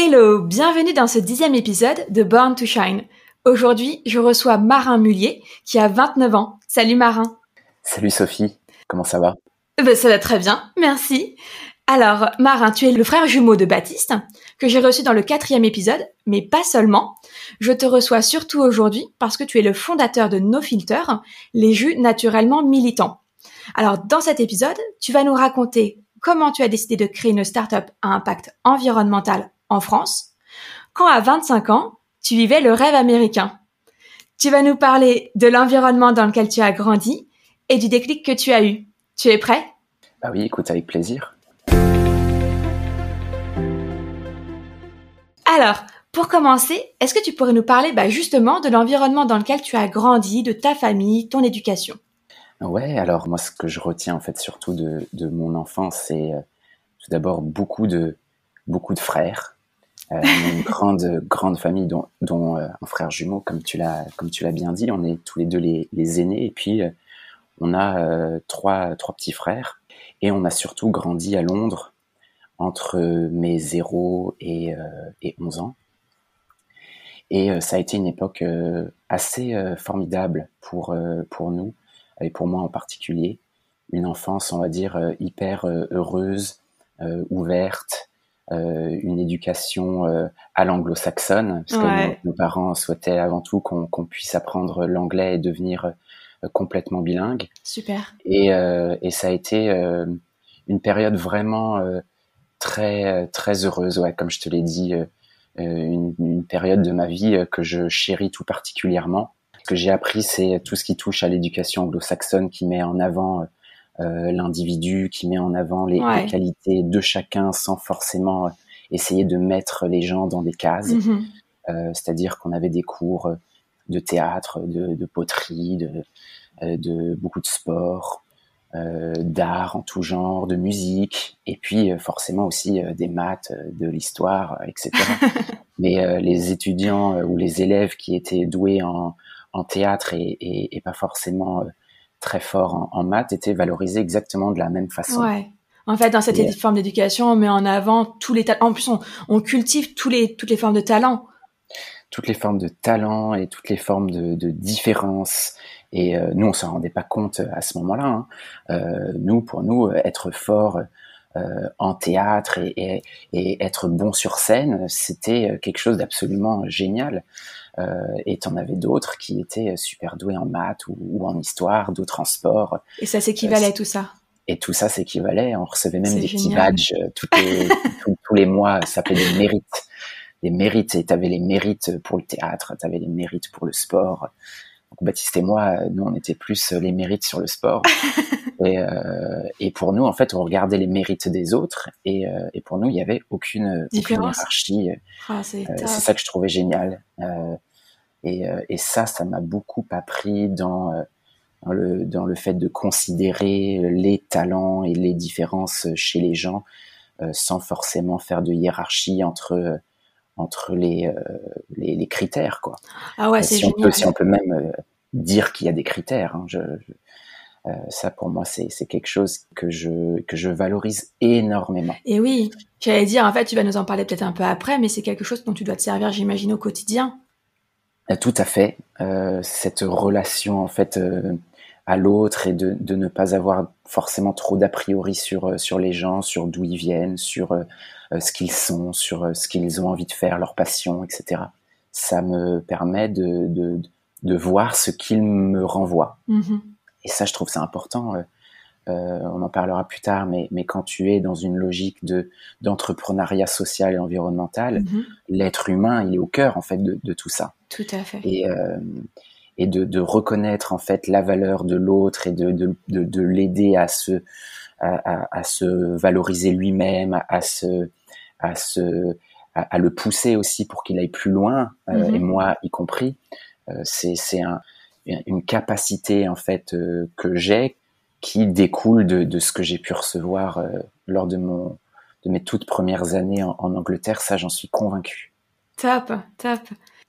Hello, bienvenue dans ce dixième épisode de Born to Shine. Aujourd'hui, je reçois Marin Mullier qui a 29 ans. Salut Marin. Salut Sophie, comment ça va? Ben, Ça va très bien, merci. Alors, Marin, tu es le frère jumeau de Baptiste, que j'ai reçu dans le quatrième épisode, mais pas seulement. Je te reçois surtout aujourd'hui parce que tu es le fondateur de No Filter, les jus naturellement militants. Alors, dans cet épisode, tu vas nous raconter comment tu as décidé de créer une startup à impact environnemental en France, quand à 25 ans, tu vivais le rêve américain. Tu vas nous parler de l'environnement dans lequel tu as grandi et du déclic que tu as eu. Tu es prêt? Bah oui, écoute, avec plaisir. Alors, pour commencer, est-ce que tu pourrais nous parler bah, justement de l'environnement dans lequel tu as grandi, de ta famille, ton éducation? Ouais, alors moi ce que je retiens en fait surtout de, de mon enfance, c'est euh, tout d'abord beaucoup de beaucoup de frères, une grande grande famille dont, dont euh, un frère jumeau comme tu l'as comme tu l'as bien dit. On est tous les deux les, les aînés. Et puis euh, on a trois trois petits frères. Et on a surtout grandi à Londres entre mes 0 et, et 11 ans. Et ça a été une époque assez formidable pour pour nous et pour moi en particulier. Une enfance on va dire hyper heureuse ouverte euh, une éducation euh, à l'anglo-saxonne, parce que nos, parents souhaitaient avant tout qu'on puisse apprendre l'anglais et devenir euh, complètement bilingue. Super. Et, et ça a été une période vraiment très très heureuse, ouais, comme je te l'ai dit, une, une, période de ma vie que je chéris tout particulièrement. Ce que j'ai appris, c'est tout ce qui touche à l'éducation anglo-saxonne qui met en avant euh, l'individu, qui met en avant les, qualités de chacun sans forcément euh, essayer de mettre les gens dans des cases. Mm-hmm. Euh, c'est-à-dire qu'on avait des cours de théâtre, de, de poterie, de, de, beaucoup de sport, euh, d'art en tout genre, de musique, et puis forcément aussi des maths, de l'histoire, etc. Mais les étudiants ou les élèves qui étaient doués en, en théâtre et, et, et pas forcément très fort en, maths était valorisé exactement de la même façon. Ouais. En fait, dans cette forme d'éducation, on met en avant tous les talents. En plus, on, cultive tous les, toutes les formes de talent. Toutes les formes de talent et toutes les formes de, de différence. Et euh, nous, on s'en rendait pas compte à ce moment-là. Hein. Euh, nous, pour nous, être fort euh, en théâtre et, et, et, être bon sur scène, c'était quelque chose d'absolument génial. Euh, et tu en avais d'autres qui étaient super doués en maths ou, en histoire, d'autres en sport. Et ça s'équivalait tout ça et tout ça s'équivalait. On recevait même des petits badges euh, les, tous, les mois. Ça s'appelait des mérites. Des mérites. Et tu avais les mérites pour le théâtre, tu avais les mérites pour le sport. Donc Baptiste et moi, nous, on était plus les mérites sur le sport. et, euh, et, pour nous, en fait, on regardait les mérites des autres. Et, euh, et pour nous, il n'y avait aucune, aucune hiérarchie. Ah, c'est ça que je trouvais génial. Euh, et, et ça, ça m'a beaucoup appris dans, euh, dans, le, dans le fait de considérer les talents et les différences chez les gens euh, sans forcément faire de hiérarchie entre entre les, les, les, critères quoi. Ah ouais, c'est si on peut si on peut même dire qu'il y a des critères. Hein, je, euh, ça pour moi c'est c'est quelque chose que je que je valorise énormément. Et oui, j'allais dire en fait tu vas nous en parler peut-être un peu après, mais c'est quelque chose dont tu dois te servir j'imagine au quotidien. Euh, tout à fait. Euh, cette relation en fait euh, à l'autre et de, de, ne pas avoir forcément trop d'a priori sur sur les gens, sur d'où ils viennent, sur ce qu'ils sont, sur ce qu'ils ont envie de faire, leur passion, etc. Ça me permet de de, de voir ce qu'ils me renvoient. Mm-hmm. Et ça, je trouve c'est important. Euh, on en parlera plus tard, mais, mais quand tu es dans une logique de d'entrepreneuriat social et environnemental, mhm. l'être humain, il est au cœur en fait de, de tout ça. Tout à fait. Et, euh, et de, de, reconnaître en fait la valeur de l'autre et de, de, de, l'aider à se à, à, se valoriser lui-même, à se à se à, le pousser aussi pour qu'il aille plus loin, mm-hmm. et moi y compris. c'est c'est un, une capacité en fait que j'ai qui découle de, de ce que j'ai pu recevoir lors de mon de mes toutes premières années en, Angleterre. Ça, j'en suis convaincu. Top, top.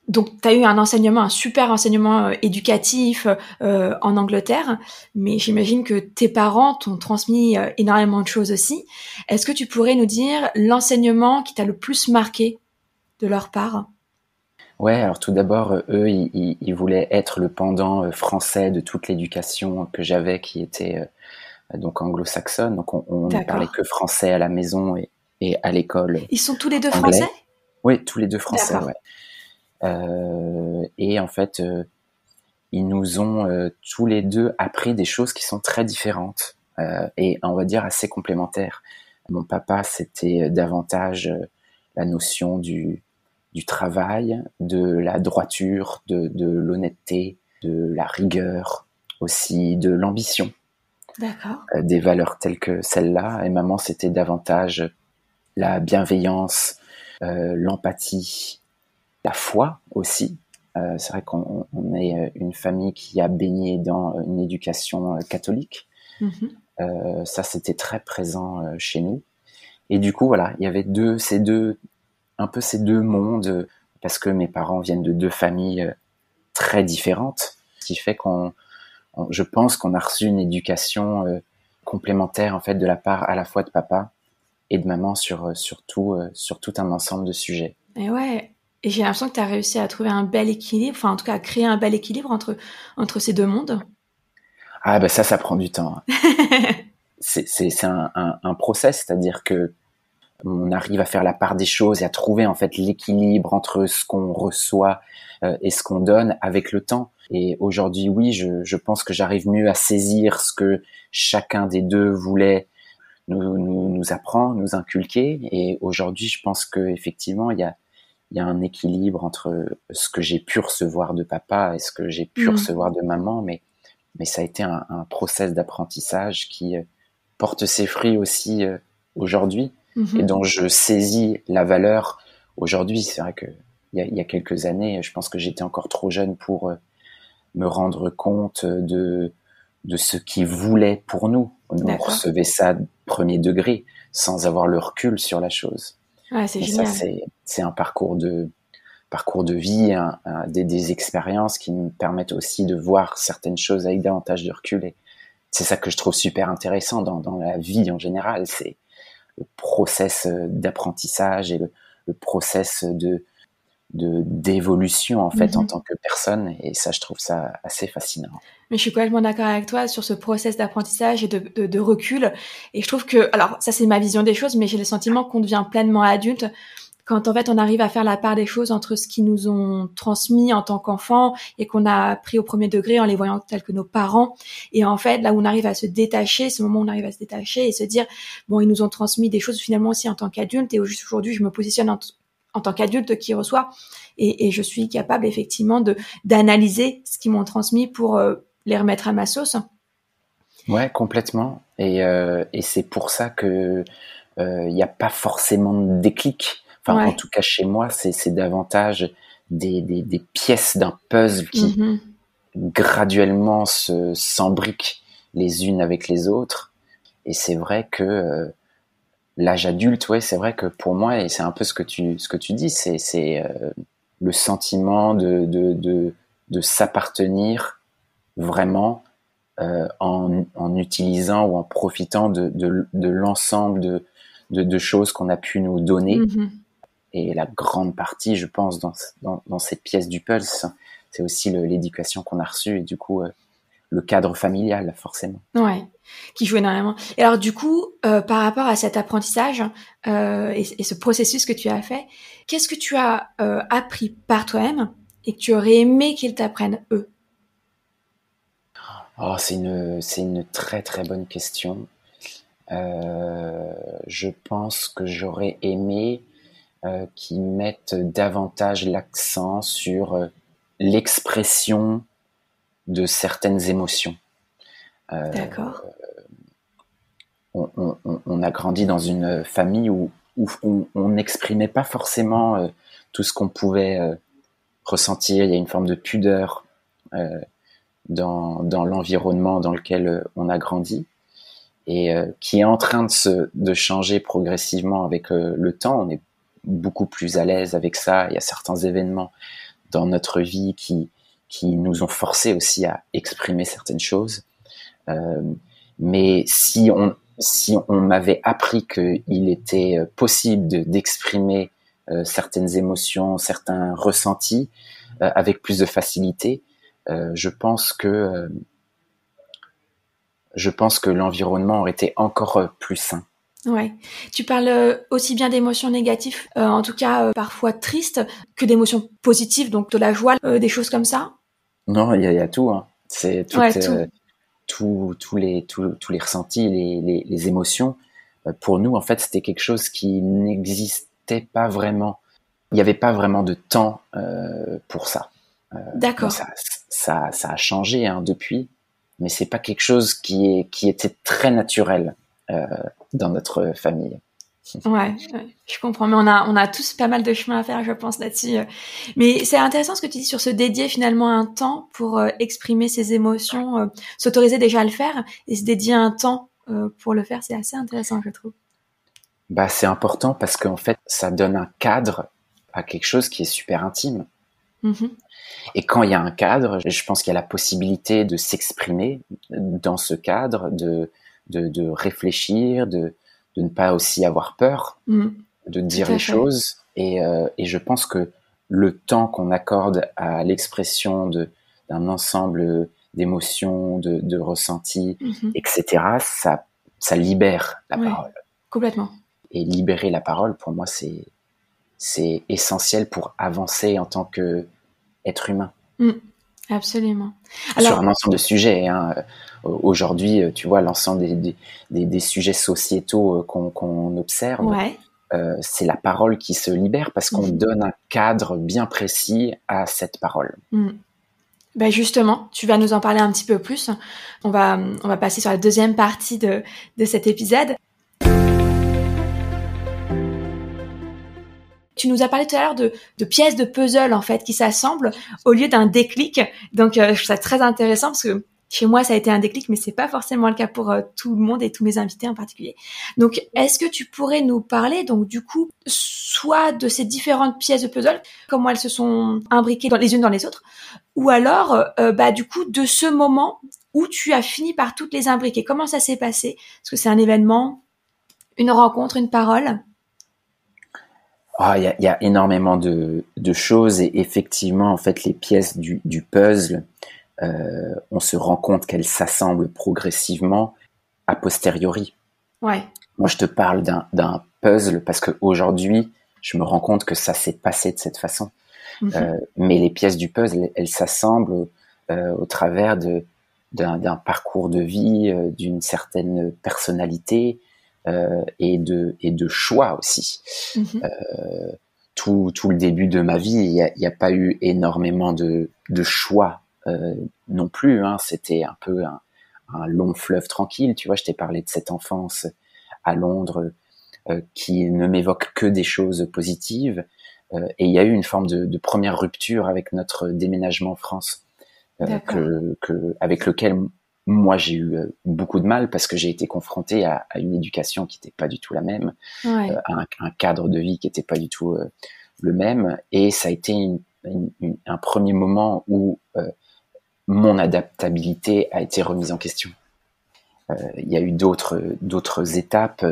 Donc, tu as eu un enseignement, un super enseignement euh, éducatif euh, en Angleterre, mais j'imagine que tes parents t'ont transmis euh, énormément de choses aussi. Est-ce que tu pourrais nous dire l'enseignement qui t'a le plus marqué de leur part? Ouais, alors tout d'abord, eux, ils, ils, voulaient être le pendant français de toute l'éducation que j'avais, qui était donc anglo-saxonne. Donc, on, ne parlait que français à la maison et, et à l'école. Ils sont tous les deux français? Oui, tous les deux français, ouais. Euh, et en fait, euh, ils nous ont euh, tous les deux appris des choses qui sont très différentes et on va dire assez complémentaires. Mon papa, c'était davantage la notion du, du travail, de la droiture, de, de l'honnêteté, de la rigueur, aussi de l'ambition. D'accord. des valeurs telles que celle-là. Et maman, c'était davantage la bienveillance, l'empathie, la foi aussi. Euh, c'est vrai qu'on est euh, une famille qui a baigné dans une éducation euh, catholique. Mhm. ça, c'était très présent chez nous. Et du coup, voilà, il y avait deux, ces deux, un peu ces deux mondes, parce que mes parents viennent de deux familles très différentes, ce qui fait qu'on, je pense qu'on a reçu une éducation complémentaire en fait de la part à la fois de papa et de maman sur sur tout, sur tout un ensemble de sujets. Et ouais, et j'ai l'impression que tu as réussi à trouver un bel équilibre, enfin en tout cas à créer un bel équilibre entre, entre ces deux mondes. Ah ben ça, ça prend du temps. Hein. c'est un, un, un, process, c'est-à-dire que on arrive à faire la part des choses et à trouver en fait l'équilibre entre ce qu'on reçoit euh, et ce qu'on donne avec le temps. Et aujourd'hui, oui, je, je pense que j'arrive mieux à saisir ce que chacun des deux voulait nous, nous, nous apprendre, nous inculquer. Et aujourd'hui, je pense que effectivement, il y a il y a un équilibre entre ce que j'ai pu recevoir de papa et ce que j'ai pu mm. recevoir de maman, mais mais ça a été un, un process d'apprentissage qui euh, porte ses fruits aussi euh, aujourd'hui et dont je saisis la valeur aujourd'hui. C'est vrai que il y, a, il y a, quelques années, je pense que j'étais encore trop jeune pour euh, me rendre compte de de ce qu'ils voulaient pour nous. On recevait ça premier degré sans avoir le recul sur la chose. Ouais, c'est génial. Ça, c'est un parcours de parcours de vie, des, des, expériences qui me permettent aussi de voir certaines choses avec davantage de recul. Et c'est ça que je trouve super intéressant dans, dans la vie en général. C'est le process d'apprentissage et le, le process de de d'évolution en fait en mhm. tant que personne et ça je trouve ça assez fascinant. Mais je suis complètement d'accord avec toi sur ce process d'apprentissage et de, de, de, recul et je trouve que alors ça c'est ma vision des choses mais j'ai le sentiment qu'on devient pleinement adulte quand en fait on arrive à faire la part des choses entre ce qu'ils nous ont transmis en tant qu'enfants et qu'on a appris au premier degré en les voyant tels que nos parents et en fait là où on arrive à se détacher ce moment où on arrive à se détacher et se dire bon ils nous ont transmis des choses finalement aussi en tant qu'adulte et aujourd'hui je me positionne en, tant qu'adulte qui reçoit et, je suis capable effectivement de d'analyser ce qu'ils m'ont transmis pour euh, les remettre à ma sauce. Ouais, complètement. Et, euh, c'est pour ça que il euh, n'y a pas forcément de déclic. Enfin, en tout cas chez moi, c'est davantage des, des, des pièces d'un puzzle qui mm-hmm. graduellement se s'embriquent les unes avec les autres. Et c'est vrai que euh, l'âge adulte, ouais, c'est vrai que pour moi, et c'est un peu ce que tu, ce que tu dis, c'est, euh, le sentiment de, de, de, de s'appartenir vraiment euh, en, en, utilisant ou en profitant de, de, de l'ensemble de, de, de, choses qu'on a pu nous donner. Mm-hmm. Et la grande partie, je pense, dans, dans, dans cette pièce du pulse, c'est aussi l'éducation qu'on a reçue et du coup euh, le cadre familial, forcément. Ouais qui joue énormément. Et alors du coup, euh, par rapport à cet apprentissage euh, et, et, ce processus que tu as fait, qu'est-ce que tu as appris par toi-même et que tu aurais aimé qu'ils t'apprennent eux? Oh, c'est une une très très bonne question. Je pense que j'aurais aimé euh, qu'ils mettent davantage l'accent sur euh, l'expression de certaines émotions. D'accord on, a grandi dans une famille où, où on n'exprimait pas forcément tout ce qu'on pouvait ressentir. Il y a une forme de pudeur dans, dans l'environnement dans lequel on a grandi et qui est en train de, se, de changer progressivement avec le temps. On est beaucoup plus à l'aise avec ça. Il y a certains événements dans notre vie qui, qui nous ont forcé aussi à exprimer certaines choses. Euh, mais si on, si on m'avait appris qu'il était euh, possible d'exprimer euh, certaines émotions, certains ressentis avec plus de facilité, je pense que je pense que l'environnement aurait été encore plus sain. Ouais. Tu parles euh, aussi bien d'émotions négatives, euh, en tout cas euh, parfois tristes, que d'émotions positives, donc de la joie, des choses comme ça? Non, il y, a tout. Hein. C'est tout. tous les tous, les ressentis, les, les, les émotions. pour nous, en fait, c'était quelque chose qui n'existait pas vraiment. Il n'y avait pas vraiment de temps pour ça. D'accord. Ça, ça, ça, a changé hein, depuis, mais c'est pas quelque chose qui est qui était très naturel. Euh, dans notre famille. Ouais, je comprends. Mais on a, on a tous pas mal de chemin à faire, je pense, là-dessus. Mais c'est intéressant ce que tu dis sur se dédier finalement un temps pour euh, exprimer ses émotions, euh, s'autoriser déjà à le faire et se dédier un temps pour le faire. C'est assez intéressant, je trouve. Bah, c'est important parce qu'en fait, ça donne un cadre à quelque chose qui est super intime. Mm-hmm. Et quand il y a un cadre, je pense qu'il y a la possibilité de s'exprimer dans ce cadre, de, de, réfléchir, de, de, ne pas aussi avoir peur, mm. de dire les choses. Et, euh, et, je pense que le temps qu'on accorde à l'expression d'un ensemble d'émotions, de, de ressentis, mm-hmm. etc., ça, ça libère la parole. Complètement. Et libérer la parole, pour moi, c'est essentiel pour avancer en tant que être humain. Mm. Absolument. Alors, sur un ensemble de sujets. Hein. Aujourd'hui, tu vois, l'ensemble des, des, des, sujets sociétaux euh, qu'on observe, ouais. euh, c'est la parole qui se libère parce qu'on donne un cadre bien précis à cette parole. Ben justement, tu vas nous en parler un petit peu plus. On va, on va passer sur la deuxième partie de, de cet épisode. Tu nous as parlé tout à l'heure de, pièces de puzzle en fait qui s'assemblent au lieu d'un déclic. Donc euh, je trouve ça très intéressant parce que chez moi ça a été un déclic, mais c'est pas forcément le cas pour euh, tout le monde et tous mes invités en particulier. Donc est-ce que tu pourrais nous parler donc du coup soit de ces différentes pièces de puzzle, comment elles se sont imbriquées dans, les unes dans les autres, ou alors euh, bah du coup de ce moment où tu as fini par toutes les imbriquer? Comment ça s'est passé? Est-ce que c'est un événement, une rencontre, une parole? Ah, il y, a, énormément de, choses et effectivement, en fait, les pièces du, puzzle, euh, on se rend compte qu'elles s'assemblent progressivement a posteriori. Ouais. Moi, je te parle d'un puzzle parce qu'aujourd'hui, je me rends compte que ça s'est passé de cette façon. Mhm. Euh, mais les pièces du puzzle, elles s'assemblent euh, au travers d'un parcours de vie, d'une certaine personnalité, et de et de choix aussi. Mhm. Euh, tout, tout le début de ma vie, il n'y a, y a, pas eu énormément de, de choix euh, non plus. Hein. C'était un peu un, un, long fleuve tranquille. Tu vois, je t'ai parlé de cette enfance à Londres euh, qui ne m'évoque que des choses positives. Euh, et il y a eu une forme de, de, première rupture avec notre déménagement en France, que, que, avec lequel moi j'ai eu euh, beaucoup de mal parce que j'ai été confronté à, une éducation qui n'était pas du tout la même, euh, à un, cadre de vie qui n'était pas du tout euh, le même, et ça a été un premier moment où mon adaptabilité a été remise en question. Il y a eu d'autres d'autres étapes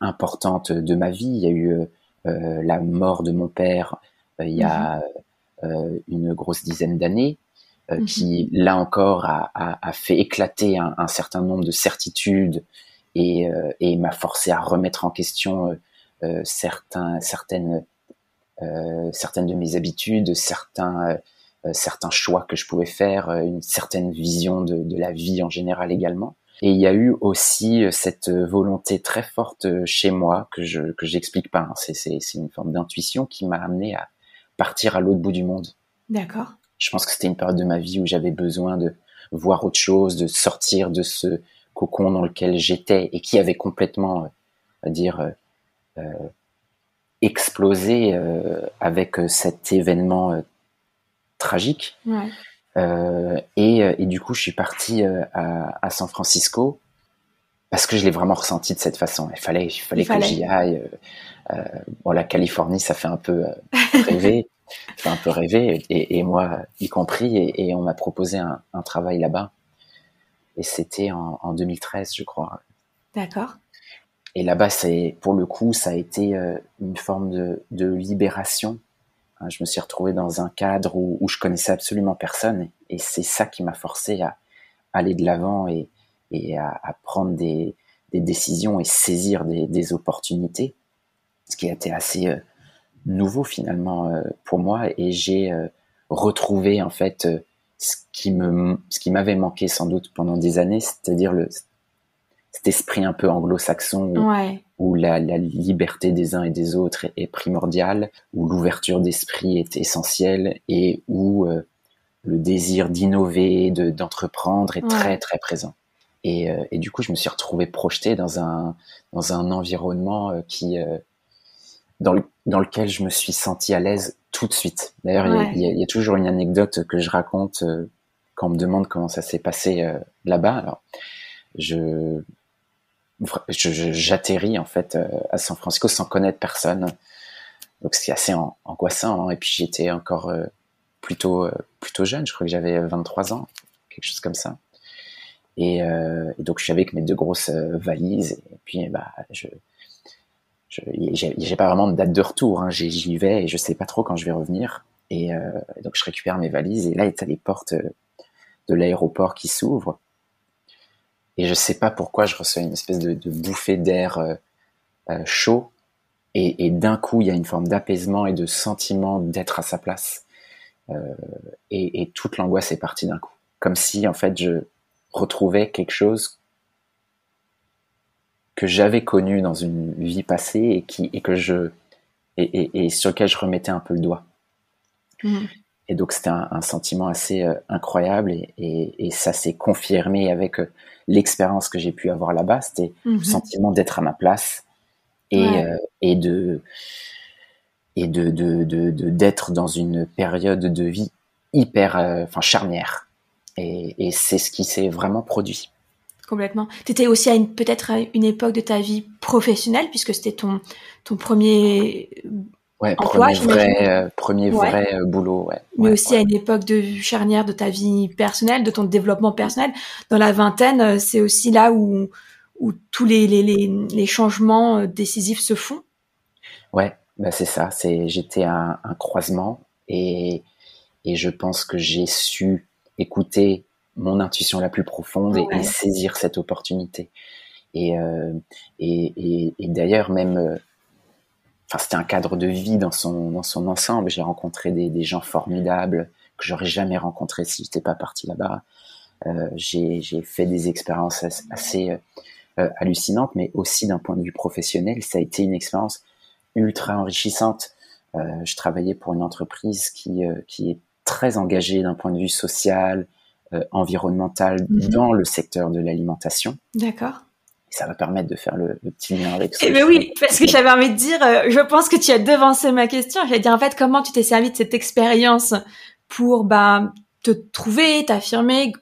importantes de ma vie. Il y a eu la mort de mon père il y a mm-hmm. une grosse dizaine d'années. Euh, mhm. qui là encore a, a, a fait éclater un, un, certain nombre de certitudes et, euh, et m'a forcé à remettre en question euh, certains, certaines, certaines de mes habitudes, certains, certains choix que je pouvais faire, une certaine vision de, de, la vie en général également. Et il y a eu aussi cette volonté très forte chez moi que je que j'explique pas. Hein. C'est c'est une forme d'intuition qui m'a amené à partir à l'autre bout du monde. D'accord je pense que c'était une période de ma vie où j'avais besoin de voir autre chose, de sortir de ce cocon dans lequel j'étais et qui avait complètement, à dire, euh, euh, explosé avec cet événement tragique. Et, et, du coup, je suis parti à, à, San Francisco parce que je l'ai vraiment ressenti de cette façon. Il fallait, il fallait, que j'y aille. Euh, bon, la Californie, ça fait un peu rêver, fait un peu rêver, et, et moi y compris. Et, et on m'a proposé un, un travail là-bas. Et c'était en, en, 2013, je crois. D'accord. Et là-bas, c'est pour le coup, ça a été euh, une forme de, de libération. Hein, je me suis retrouvé dans un cadre où, où je connaissais absolument personne, et c'est ça qui m'a forcé à aller de l'avant et, et à, à, prendre des, des, décisions et saisir des, des, opportunités, ce qui a été assez euh, nouveau finalement euh, pour moi. Et j'ai euh, retrouvé en fait euh, ce qui me, ce qui m'avait manqué sans doute pendant des années, c'est-à-dire le cet esprit un peu anglo-saxon où, ouais. où la, la, liberté des uns et des autres est, est primordiale, où l'ouverture d'esprit est essentielle et où euh, le désir d'innover, de, d'entreprendre est ouais. très très présent. Et, euh, et, du coup, je me suis retrouvé projeté dans un dans un environnement euh, qui dans, le, dans lequel je me suis senti à l'aise tout de suite. D'ailleurs, ouais. il, il, y a toujours une anecdote que je raconte quand on me demande comment ça s'est passé là-bas. Alors, je j'atterris en fait à San Francisco sans connaître personne. Donc c'est assez angoissant. Hein. Et puis j'étais encore euh, plutôt euh, plutôt jeune. Je crois que j'avais 23 ans, quelque chose comme ça. Et, euh, et, donc je suis avec mes deux grosses euh, valises. Et puis bah je j'ai pas vraiment de date de retour. Hein. J'y vais et je sais pas trop quand je vais revenir. Et, euh, donc je récupère mes valises et là il y a les portes de l'aéroport qui s'ouvrent et je sais pas pourquoi je reçois une espèce de, bouffée d'air euh, euh, chaud et, d'un coup il y a une forme d'apaisement et de sentiment d'être à sa place euh, et, et, toute l'angoisse est partie d'un coup comme si en fait je retrouvais quelque chose que j'avais connu dans une vie passée et qui et que je et, et sur lequel je remettais un peu le doigt mmh. et donc c'était un, un, sentiment assez euh, incroyable et, et ça s'est confirmé avec euh, l'expérience que j'ai pu avoir là-bas, c'était mmh. le sentiment d'être à ma place et, ouais. euh, et de et de de d'être de, de, dans une période de vie hyper enfin charnière et, et c'est ce qui s'est vraiment produit complètement tu étais aussi à une peut-être à une époque de ta vie professionnelle puisque c'était ton ton premier Ouais, emploi, premier vrai, euh, premier ouais. vrai euh, boulot, ouais. Mais ouais, aussi à une époque de charnière de ta vie personnelle, de ton développement personnel. Dans la vingtaine, euh, c'est aussi là où, où tous les, les, les, les changements décisifs se font. Ouais, bah c'est ça. C'est, j'étais à un, croisement et, et je pense que j'ai su écouter mon intuition la plus profonde et, et saisir cette opportunité. Et, euh, et, et, et d'ailleurs, même enfin c'était un cadre de vie dans son dans son ensemble. J'ai rencontré des, des, gens formidables que j'aurais jamais rencontrés si j'étais pas parti là-bas. Euh, j'ai fait des expériences assez euh, hallucinantes, mais aussi d'un point de vue professionnel, ça a été une expérience ultra enrichissante. Euh, je travaillais pour une entreprise qui euh, qui est très engagée d'un point de vue social, euh, environnemental mm -hmm. dans le secteur de l'alimentation. D'accord ça va permettre de faire le, le petit lien avec ça. Eh ben oui, parce que j'avais envie de dire, euh, je pense que tu as devancé ma question. J'allais dire en fait comment tu t'es servi de cette expérience pour bah, te trouver, t'affirmer,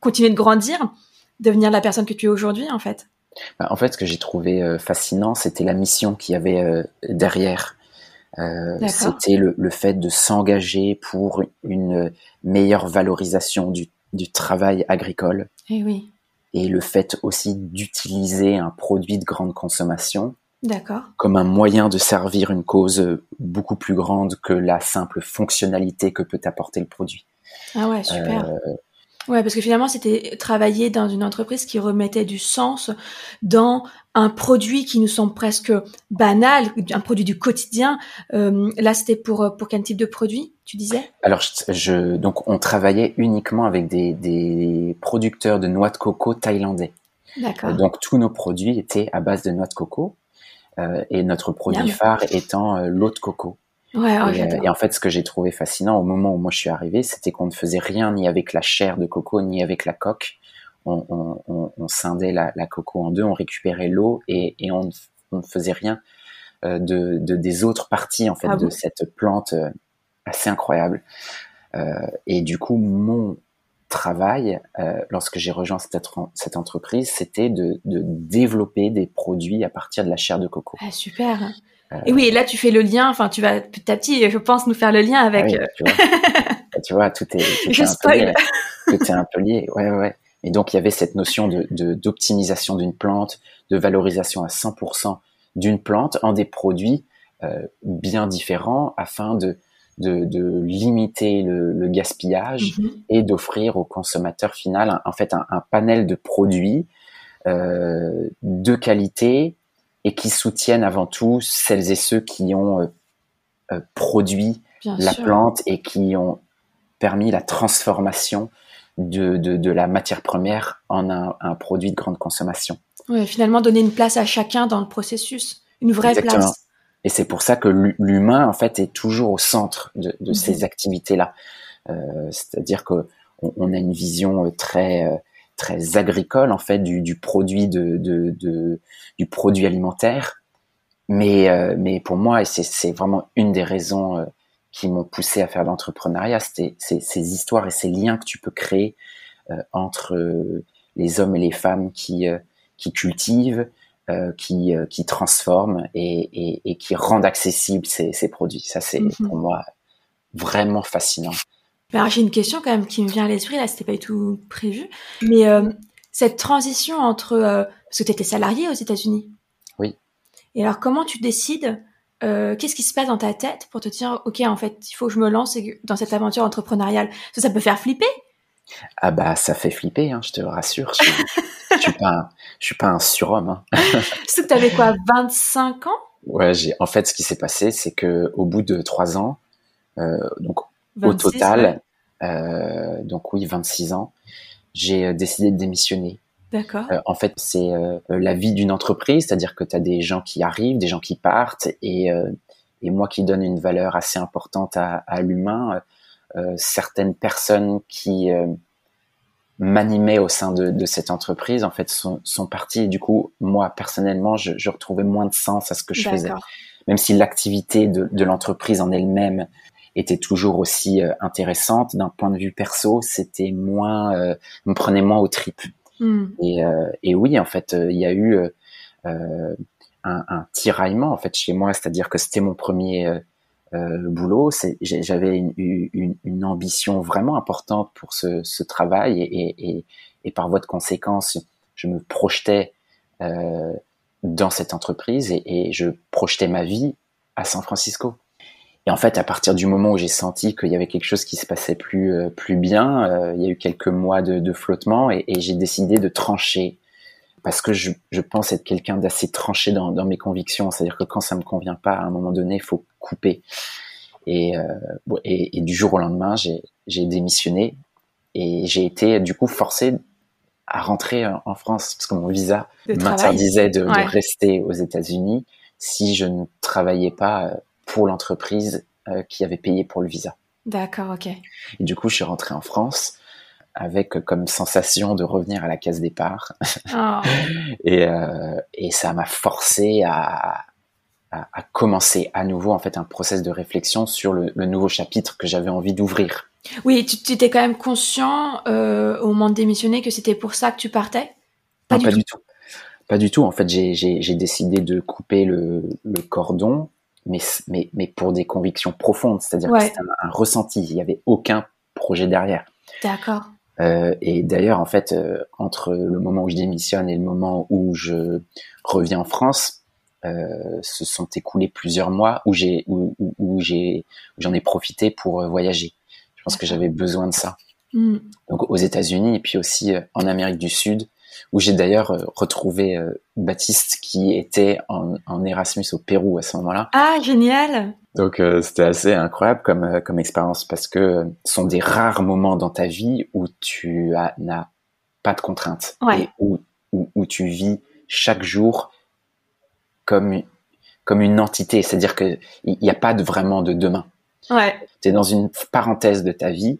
continuer de grandir, devenir la personne que tu es aujourd'hui en fait? Bah, en fait, ce que j'ai trouvé euh, fascinant, c'était la mission qu'il y avait euh, derrière. C'était le, le, fait de s'engager pour une meilleure valorisation du, du travail agricole. Eh oui et le fait aussi d'utiliser un produit de grande consommation comme un moyen de servir une cause beaucoup plus grande que la simple fonctionnalité que peut apporter le produit. Ah ouais, super. Euh... Ouais, parce que finalement, c'était travailler dans une entreprise qui remettait du sens dans un produit qui nous semble presque banal, un produit du quotidien. Euh, là, c'était pour pour quel type de produit, tu disais? Alors, je, je, donc on travaillait uniquement avec des, des producteurs de noix de coco thaïlandais. D'accord. Donc tous nos produits étaient à base de noix de coco euh, et notre produit Bien. phare étant euh, l'eau de coco. Ouais, oh, et, euh, et, en fait, ce que j'ai trouvé fascinant au moment où moi je suis arrivé, c'était qu'on ne faisait rien ni avec la chair de coco ni avec la coque. On, on, on, on scindait la, la, coco en deux, on récupérait l'eau et, et on, on, ne faisait rien de, de, des autres parties en fait Ah de bon? cette plante assez incroyable. Euh, et du coup, mon travail, euh, lorsque j'ai rejoint cette, cette entreprise, c'était de, de développer des produits à partir de la chair de coco. Ah, super. Euh, Et oui, et là, tu fais le lien, enfin, tu vas petit à petit, je pense, nous faire le lien avec... oui, tu, vois, tu vois, tout est, tout Je est un peu spoil. lié. Tout est un peu lié. Ouais, ouais. Et donc, il y avait cette notion de, de- d'optimisation d'une plante, de valorisation à 100% d'une plante en des produits euh, bien différents afin de, de, de limiter le, le gaspillage mhm. et d'offrir au consommateur final un- en fait un, un panel de produits euh, de qualité et qui soutiennent avant tout celles et ceux qui ont euh, euh, produit Bien la sûr. plante et qui ont permis la transformation de, de, de la matière première en un, un produit de grande consommation. Finalement, donner une place à chacun dans le processus. Une vraie Exactement. place. Et c'est pour ça que l'hu- l'humain, en fait, est toujours au centre de, de Mhm. ces activités-là. Euh, C'est-à-dire que on, on a une vision euh, très euh, très agricole en fait du, du produit de, de, de- du produit alimentaire. Mais euh, mais pour moi, et c'est vraiment une des raisons euh, qui m'ont poussé à faire de l'entrepreneuriat, c'était ces, histoires et ces liens que tu peux créer euh, entre les hommes et les femmes qui euh, qui cultivent, euh, qui, euh, qui transforment et, et, et qui rendent accessibles ces, ces produits. Ça, c'est Mhm. pour moi vraiment fascinant. Alors, j'ai une question quand même qui me vient à l'esprit, là, c'était pas du tout prévu. Mais euh, cette transition entre... parce que tu étais salarié aux États-Unis. Oui. Et alors, comment tu décides euh, Qu'est-ce qui se passe dans ta tête pour te dire, OK, en fait, il faut que je me lance dans cette aventure entrepreneuriale? Que ça peut faire flipper. Ah bah, ça fait flipper, hein, je te rassure. Je, suis- je suis pas, un, je suis pas un surhomme. Hein. Surtout que tu avais quoi, 25 ans? Ouais, j'ai. En fait, ce qui s'est passé, c'est que au bout de trois ans, euh, donc 26, au ouais. total, euh, donc oui, 26 ans, j'ai euh, décidé de démissionner. D'accord. Euh, en fait, c'est la vie d'une entreprise, c'est-à-dire que tu as des gens qui arrivent, des gens qui partent, et, et moi qui donne une valeur assez importante à, à l'humain, certaines personnes qui euh, m'animaient au sein de, de cette entreprise, en fait, sont, sont parties. Et du coup, moi, personnellement, je, je retrouvais moins de sens à ce que je faisais. Même si l'activité de, de l'entreprise en elle-même était toujours aussi euh, intéressante, d'un point de vue perso, c'était moins, euh, me prenait moins aux tripes. Hmm. Et, euh, et oui, en fait, euh, il y a eu euh, euh, un, un tiraillement en fait chez moi, c'est-à-dire que c'était mon premier euh, euh, boulot. J'avais une, une, une ambition vraiment importante pour ce, ce travail et, et, et, et par voie de conséquence, je me projetais euh, dans cette entreprise et, et je projetais ma vie à San Francisco. Et en fait, à partir du moment où j'ai senti qu'il y avait quelque chose qui se passait plus euh, plus bien, euh, il y a eu quelques mois de, de flottement et, et j'ai décidé de trancher parce que je, je pense être quelqu'un d'assez tranché dans, dans mes convictions. C'est-à-dire que quand ça me convient pas, à un moment donné, il faut couper. Et, euh, bon, et, et du jour au lendemain, j'ai démissionné et j'ai été du coup forcé à rentrer en France parce que mon visa m'interdisait de, de rester aux États-Unis si je ne travaillais pas euh, pour l'entreprise euh, qui avait payé pour le visa. D'accord, ok. Et du coup, je suis rentré en France avec euh, comme sensation de revenir à la case départ. Oh. Et, euh, et ça m'a forcé à, à, à commencer à nouveau en fait un process de réflexion sur le, le nouveau chapitre que j'avais envie d'ouvrir. Oui, tu, tu étais quand même conscient euh, au moment de démissionner que c'était pour ça que tu partais? Pas Non, du pas tout. du tout. Pas du tout. En fait, j'ai- décidé de couper le, le cordon, mais, c- mais, mais pour des convictions profondes. C'est-à-dire Ouais. que c'était un, un ressenti. Il n'y avait aucun projet derrière. D'accord. Euh, et d'ailleurs, en fait, euh, entre le moment où je démissionne et le moment où je reviens en France, euh, se sont écoulés plusieurs mois où j'ai où, où, où j'ai j'en ai profité pour voyager. Je pense que j'avais besoin de ça. Hmm. Donc aux États-Unis et puis aussi en Amérique du Sud, où j'ai d'ailleurs retrouvé Baptiste qui était en, en Erasmus au Pérou à ce moment-là. Ah, génial Donc euh, c'était assez incroyable comme euh, comme expérience parce que euh, ce sont des rares moments dans ta vie où tu as- n'as pas de contraintes Ouais. et où, où où tu vis chaque jour comme comme une entité, c'est-à-dire que il n'y a pas de, vraiment de demain. Ouais, Tu es dans une parenthèse de ta vie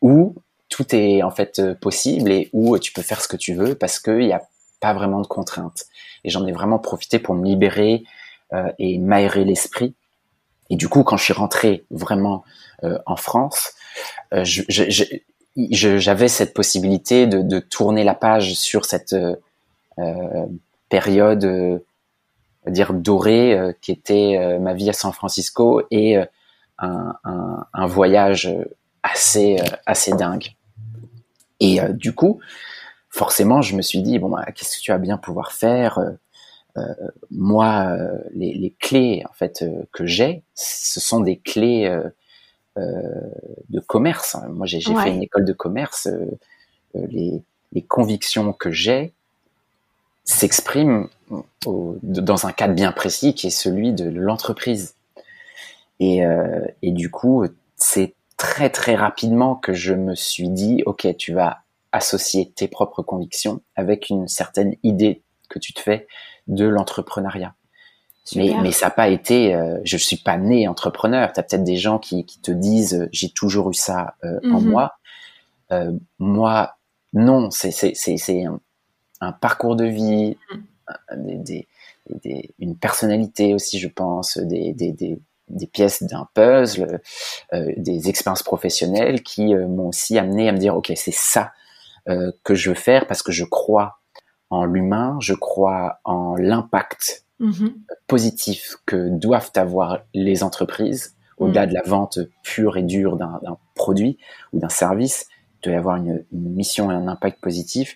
où tout est en fait euh, possible et où tu peux faire ce que tu veux parce qu'il n'y a pas vraiment de contraintes. Et j'en ai vraiment profité pour me libérer et m'aérer l'esprit. Et du coup, quand je suis rentré vraiment en France, j'avais cette possibilité de, de, tourner la page sur cette période dire dorée qui était ma vie à San Francisco et un, un, un, voyage assez assez dingue. Et du coup, forcément, je me suis dit bon, bah, qu'est-ce que tu vas bien pouvoir faire euh, euh Moi, euh, les, les, clés en fait euh, que j'ai, ce sont des clés de commerce. Moi, j'ai fait une école de commerce. Les, les, convictions que j'ai s'expriment dans un cadre bien précis qui est celui de l'entreprise. Et, et du coup, c'est très très rapidement que je me suis dit, ok, tu vas associer tes propres convictions avec une certaine idée que tu te fais de l'entrepreneuriat. Mais, mais ça n'a pas été, euh, je suis pas né entrepreneur. Tu as peut-être des gens qui, qui te disent, euh, j'ai toujours eu ça euh, en mhm. moi. Euh, moi, non, c'est un, un, parcours de vie, des, des, des, une personnalité aussi, je pense, des, des, pièces d'un puzzle, des expériences professionnelles qui m'ont aussi amené à me dire, ok, c'est ça que je veux faire parce que je crois en l'humain, je crois en l'impact mm-hmm. positif que doivent avoir les entreprises au-delà mm. de la vente pure et dure d'un produit ou d'un service. Il doit y avoir une, une, mission et un impact positif.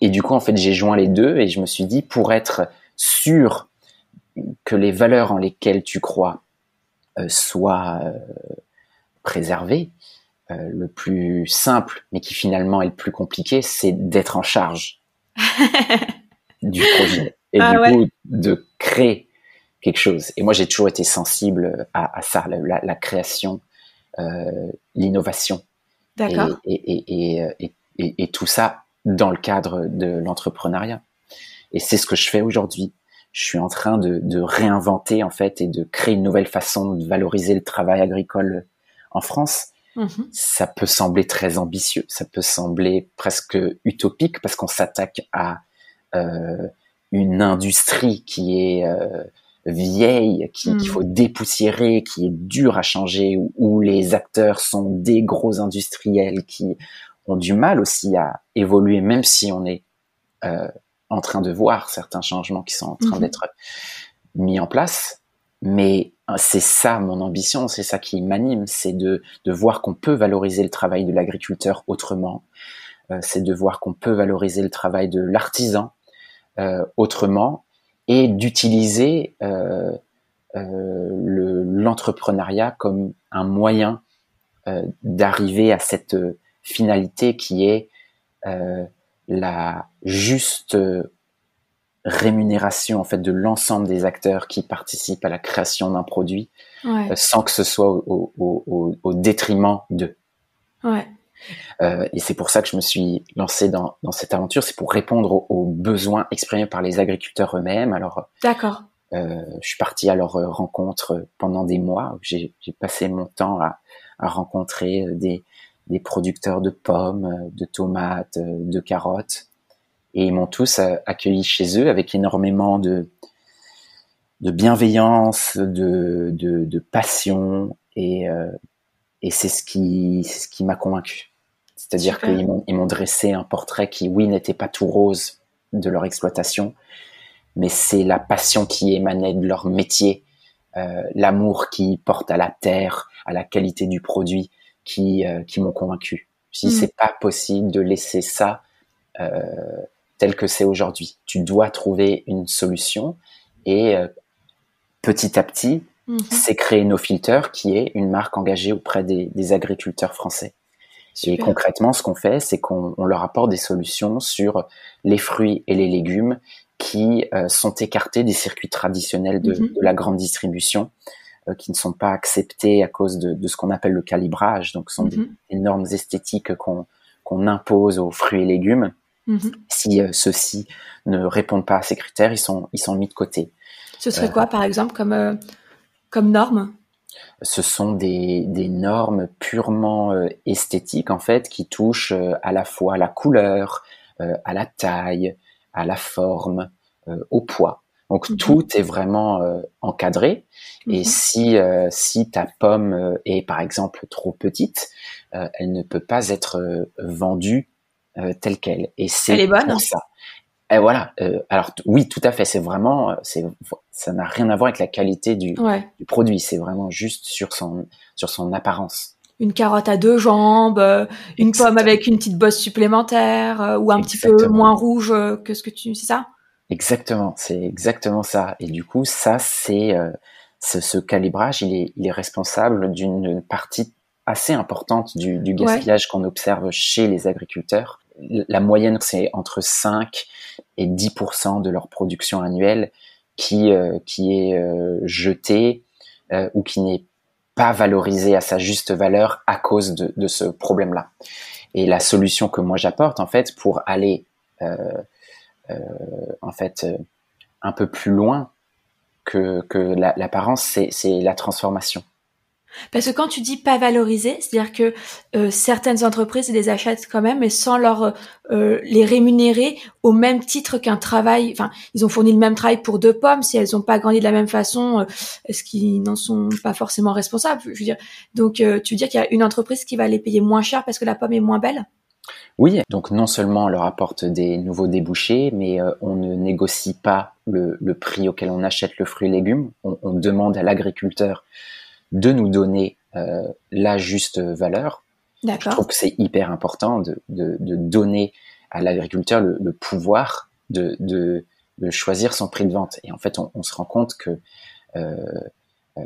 Et du coup, en fait, j'ai joint les deux et je me suis dit, pour être sûr que les valeurs en lesquelles tu crois euh, soient euh, préservées, euh, le plus simple, mais qui finalement est le plus compliqué, c'est d'être en charge du projet et ah du coup de créer quelque chose. Et moi, j'ai toujours été sensible à, à ça, la, la création, euh, l'innovation. D'accord. Et, et, et, et, tout ça dans le cadre de l'entrepreneuriat. Et c'est ce que je fais aujourd'hui. Je suis en train de, de réinventer en fait et de créer une nouvelle façon de valoriser le travail agricole en France Mhm. Ça peut sembler très ambitieux, ça peut sembler presque utopique parce qu'on s'attaque à euh, une industrie qui est euh, vieille, qu'il mhm. faut dépoussiérer, qui est dure à changer, où, où, les acteurs sont des gros industriels qui ont du mal aussi à évoluer, même si on est euh, en train de voir certains changements qui sont en train mhm. d'être mis en place. Mais c'est ça mon ambition, c'est ça qui m'anime, c'est de, de voir qu'on peut valoriser le travail de l'agriculteur autrement, euh, c'est de voir qu'on peut valoriser le travail de l'artisan euh, autrement et d'utiliser euh, euh l'entrepreneuriat comme un moyen d'arriver à cette finalité qui est la juste rémunération en fait de l'ensemble des acteurs qui participent à la création d'un produit euh, sans que ce soit au, au, au, détriment d'eux. Ouais. Euh, et c'est pour ça que je me suis lancé dans, dans cette aventure, c'est pour répondre aux, besoins exprimés par les agriculteurs eux-mêmes. Alors, d'accord. Euh, je suis parti à leur rencontre pendant des mois. J'ai passé mon temps à, à rencontrer des, des producteurs de pommes, de tomates, de carottes, et ils m'ont tous euh, accueilli chez eux avec énormément de, de bienveillance, de, de, de passion et, euh, et c'est ce qui, ce qui m'a convaincu. C'est-à-dire qu'ils m'ont, ils m'ont dressé un portrait qui, oui, n'était pas tout rose de leur exploitation, mais c'est la passion qui émanait de leur métier, euh, l'amour qui porte à la terre, à la qualité du produit, qui, euh, qui m'ont convaincu. Si mm. c'est pas possible de laisser ça euh, tel que c'est aujourd'hui. Tu dois trouver une solution et euh, petit à petit, mhm. c'est créer nos filters qui est une marque engagée auprès des, agriculteurs français. Et concrètement, ce qu'on fait, c'est qu'on leur apporte des solutions sur les fruits et les légumes qui euh, sont écartés des circuits traditionnels de, mhm. la grande distribution, euh, qui ne sont pas acceptés à cause de, ce qu'on appelle le calibrage, donc ce sont des, mhm. normes esthétiques qu'on impose aux fruits et légumes Mhm. Si euh, ceux-ci ne répondent pas à ces critères, ils sont, ils sont mis de côté. Ce serait quoi, par exemple, comme, euh, comme norme? Ce sont des, des normes purement euh, esthétiques, en fait, qui touchent à la fois à la couleur, à la taille, à la forme, au poids. Donc mhm. tout est vraiment euh, encadré. Et si si ta pomme est par exemple trop petite, elle ne peut pas être vendue telle qu'elle. Et c'est pour ça. Et voilà. alors oui, tout à fait. C'est vraiment, c'est, ça n'a rien à voir avec la qualité du, du produit. C'est vraiment juste sur son sur son apparence une carotte à deux jambes, euh, une pomme avec une petite bosse supplémentaire euh, ou un petit peu moins rouge euh, que ce que tu, c'est ça? Exactement, c'est exactement ça. Et du coup, ça, c'est ce, calibrage, il est, il est responsable d'une partie assez importante du, du gaspillage qu'on observe chez les agriculteurs. La moyenne, c'est entre 5 et 10% de leur production annuelle qui qui est jetée ou qui n'est pas valorisé à sa juste valeur à cause de, ce problème-là. Et la solution que moi j'apporte, en fait, pour aller euh, euh, en fait euh, un peu plus loin que, que l'apparence, c'est la transformation. Parce que quand tu dis pas valoriser, c'est-à-dire que euh, certaines entreprises les achètent quand même, mais sans leur euh, les rémunérer au même titre qu'un travail. Enfin, ils ont fourni le même travail pour deux pommes. Si elles n'ont pas grandi de la même façon, euh, est-ce qu'ils n'en sont pas forcément responsables? Je veux dire. Donc, tu veux dire qu'il y a une entreprise qui va les payer moins cher parce que la pomme est moins belle? Oui, donc non seulement on leur apporte des nouveaux débouchés, mais on ne négocie pas le, le, prix auquel on achète le fruit et légumes. On, on demande à l'agriculteur de nous donner euh, la juste valeur. Je trouve que c'est hyper important de, de, de, donner à l'agriculteur le, le, pouvoir de, de, de, choisir son prix de vente. Et en fait, on, on se rend compte que euh, euh,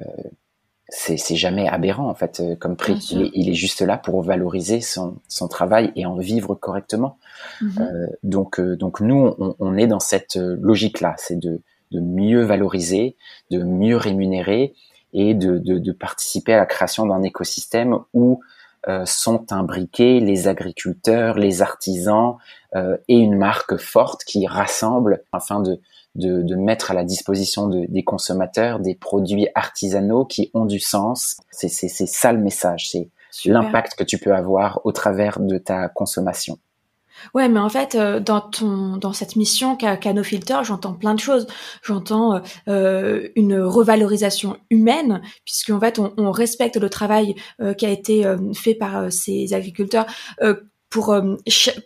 c'est jamais aberrant en fait euh, comme prix. Il est, il est, juste là pour valoriser son, son travail et en vivre correctement. Mm-hmm. euh, donc, euh, donc nous, on, on, est dans cette logique-là, c'est de, de mieux valoriser, de mieux rémunérer et de, de, de participer à la création d'un écosystème où euh, sont imbriqués les agriculteurs, les artisans euh, et une marque forte qui rassemble afin de, de, de mettre à la disposition de, des consommateurs des produits artisanaux qui ont du sens. C'est ça le message, c'est l'impact que tu peux avoir au travers de ta consommation. Ouais, mais en fait, euh, dans ton dans cette mission qu'a qu Filter, j'entends plein de choses. J'entends euh, euh, une revalorisation humaine, puisqu'en fait, on, on, respecte le travail qui a été fait par ces agriculteurs pour euh,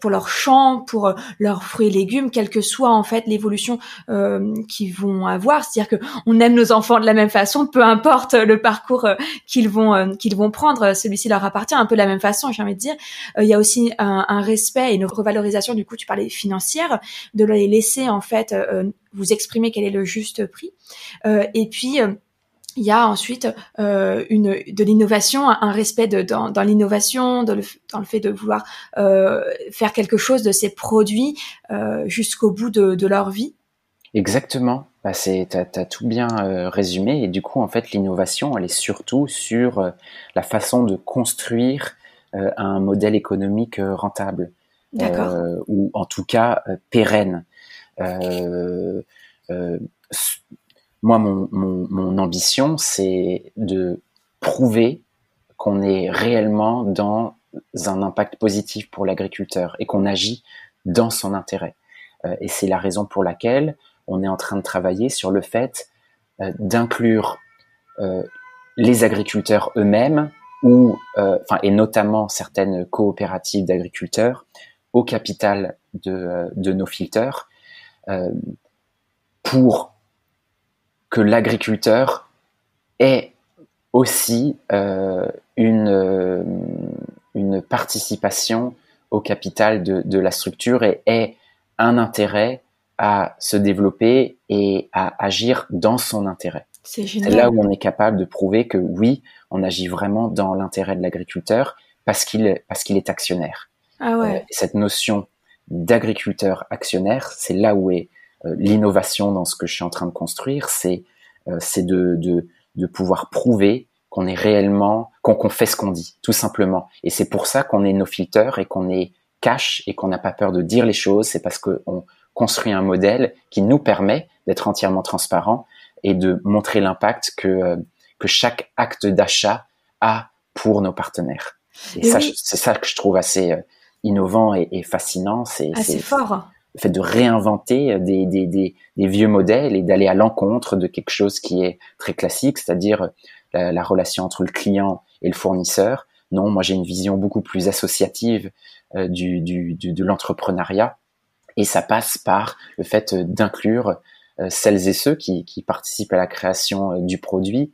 pour leurs champs, pour euh, leurs fruits et légumes, quelle que soit en fait l'évolution euh, qu'ils vont avoir. C'est-à-dire que on aime nos enfants de la même façon, peu importe le parcours qu'ils vont qu'ils vont prendre, celui-ci leur appartient un peu de la même façon. J'ai envie de dire, il y a aussi un, un, respect et une revalorisation. Du coup, tu parlais financière, de les laisser en fait vous exprimer quel est le juste prix. et puis il y a ensuite euh, une de l'innovation, un respect de, dans, dans l'innovation, dans le, dans le fait de vouloir euh, faire quelque chose de ces produits euh, jusqu'au bout de, de, leur vie. Exactement. Bah c'est, t'as, as tout bien résumé. Et du coup, en fait, l'innovation, elle est surtout sur la façon de construire un modèle économique rentable, ou en tout cas pérenne moi, mon, mon, mon ambition, c'est de prouver qu'on est réellement dans un impact positif pour l'agriculteur et qu'on agit dans son intérêt. Euh, et c'est la raison pour laquelle on est en train de travailler sur le fait euh, d'inclure euh, les agriculteurs eux-mêmes ou, enfin, et notamment certaines coopératives d'agriculteurs au capital de, de nos filters pour que l'agriculteur ait aussi euh, une, euh, une participation au capital de, de, la structure et ait un intérêt à se développer et à agir dans son intérêt. C'est là où on est capable de prouver que oui, on agit vraiment dans l'intérêt de l'agriculteur parce qu'il parce qu'il est actionnaire. Ah ouais. Euh, cette notion d'agriculteur actionnaire, c'est là où est l'innovation dans ce que je suis en train de construire, c'est euh, c'est de, de, de pouvoir prouver qu'on est réellement, qu'on fait ce qu'on dit, tout simplement. Et c'est pour ça qu'on est nos filters et qu'on est cash et qu'on n'a pas peur de dire les choses. C'est parce qu'on construit un modèle qui nous permet d'être entièrement transparent et de montrer l'impact que, euh, que chaque acte d'achat a pour nos partenaires. Et, ça, c'est ça que je trouve assez innovant et, et fascinant. C'est assez fort. Le fait de réinventer des, des, des, des vieux modèles et d'aller à l'encontre de quelque chose qui est très classique, c'est-à-dire la, la, relation entre le client et le fournisseur. Non, moi j'ai une vision beaucoup plus associative euh, du, du, de l'entrepreneuriat et ça passe par le fait d'inclure euh, celles et ceux qui, qui, participent à la création euh, du produit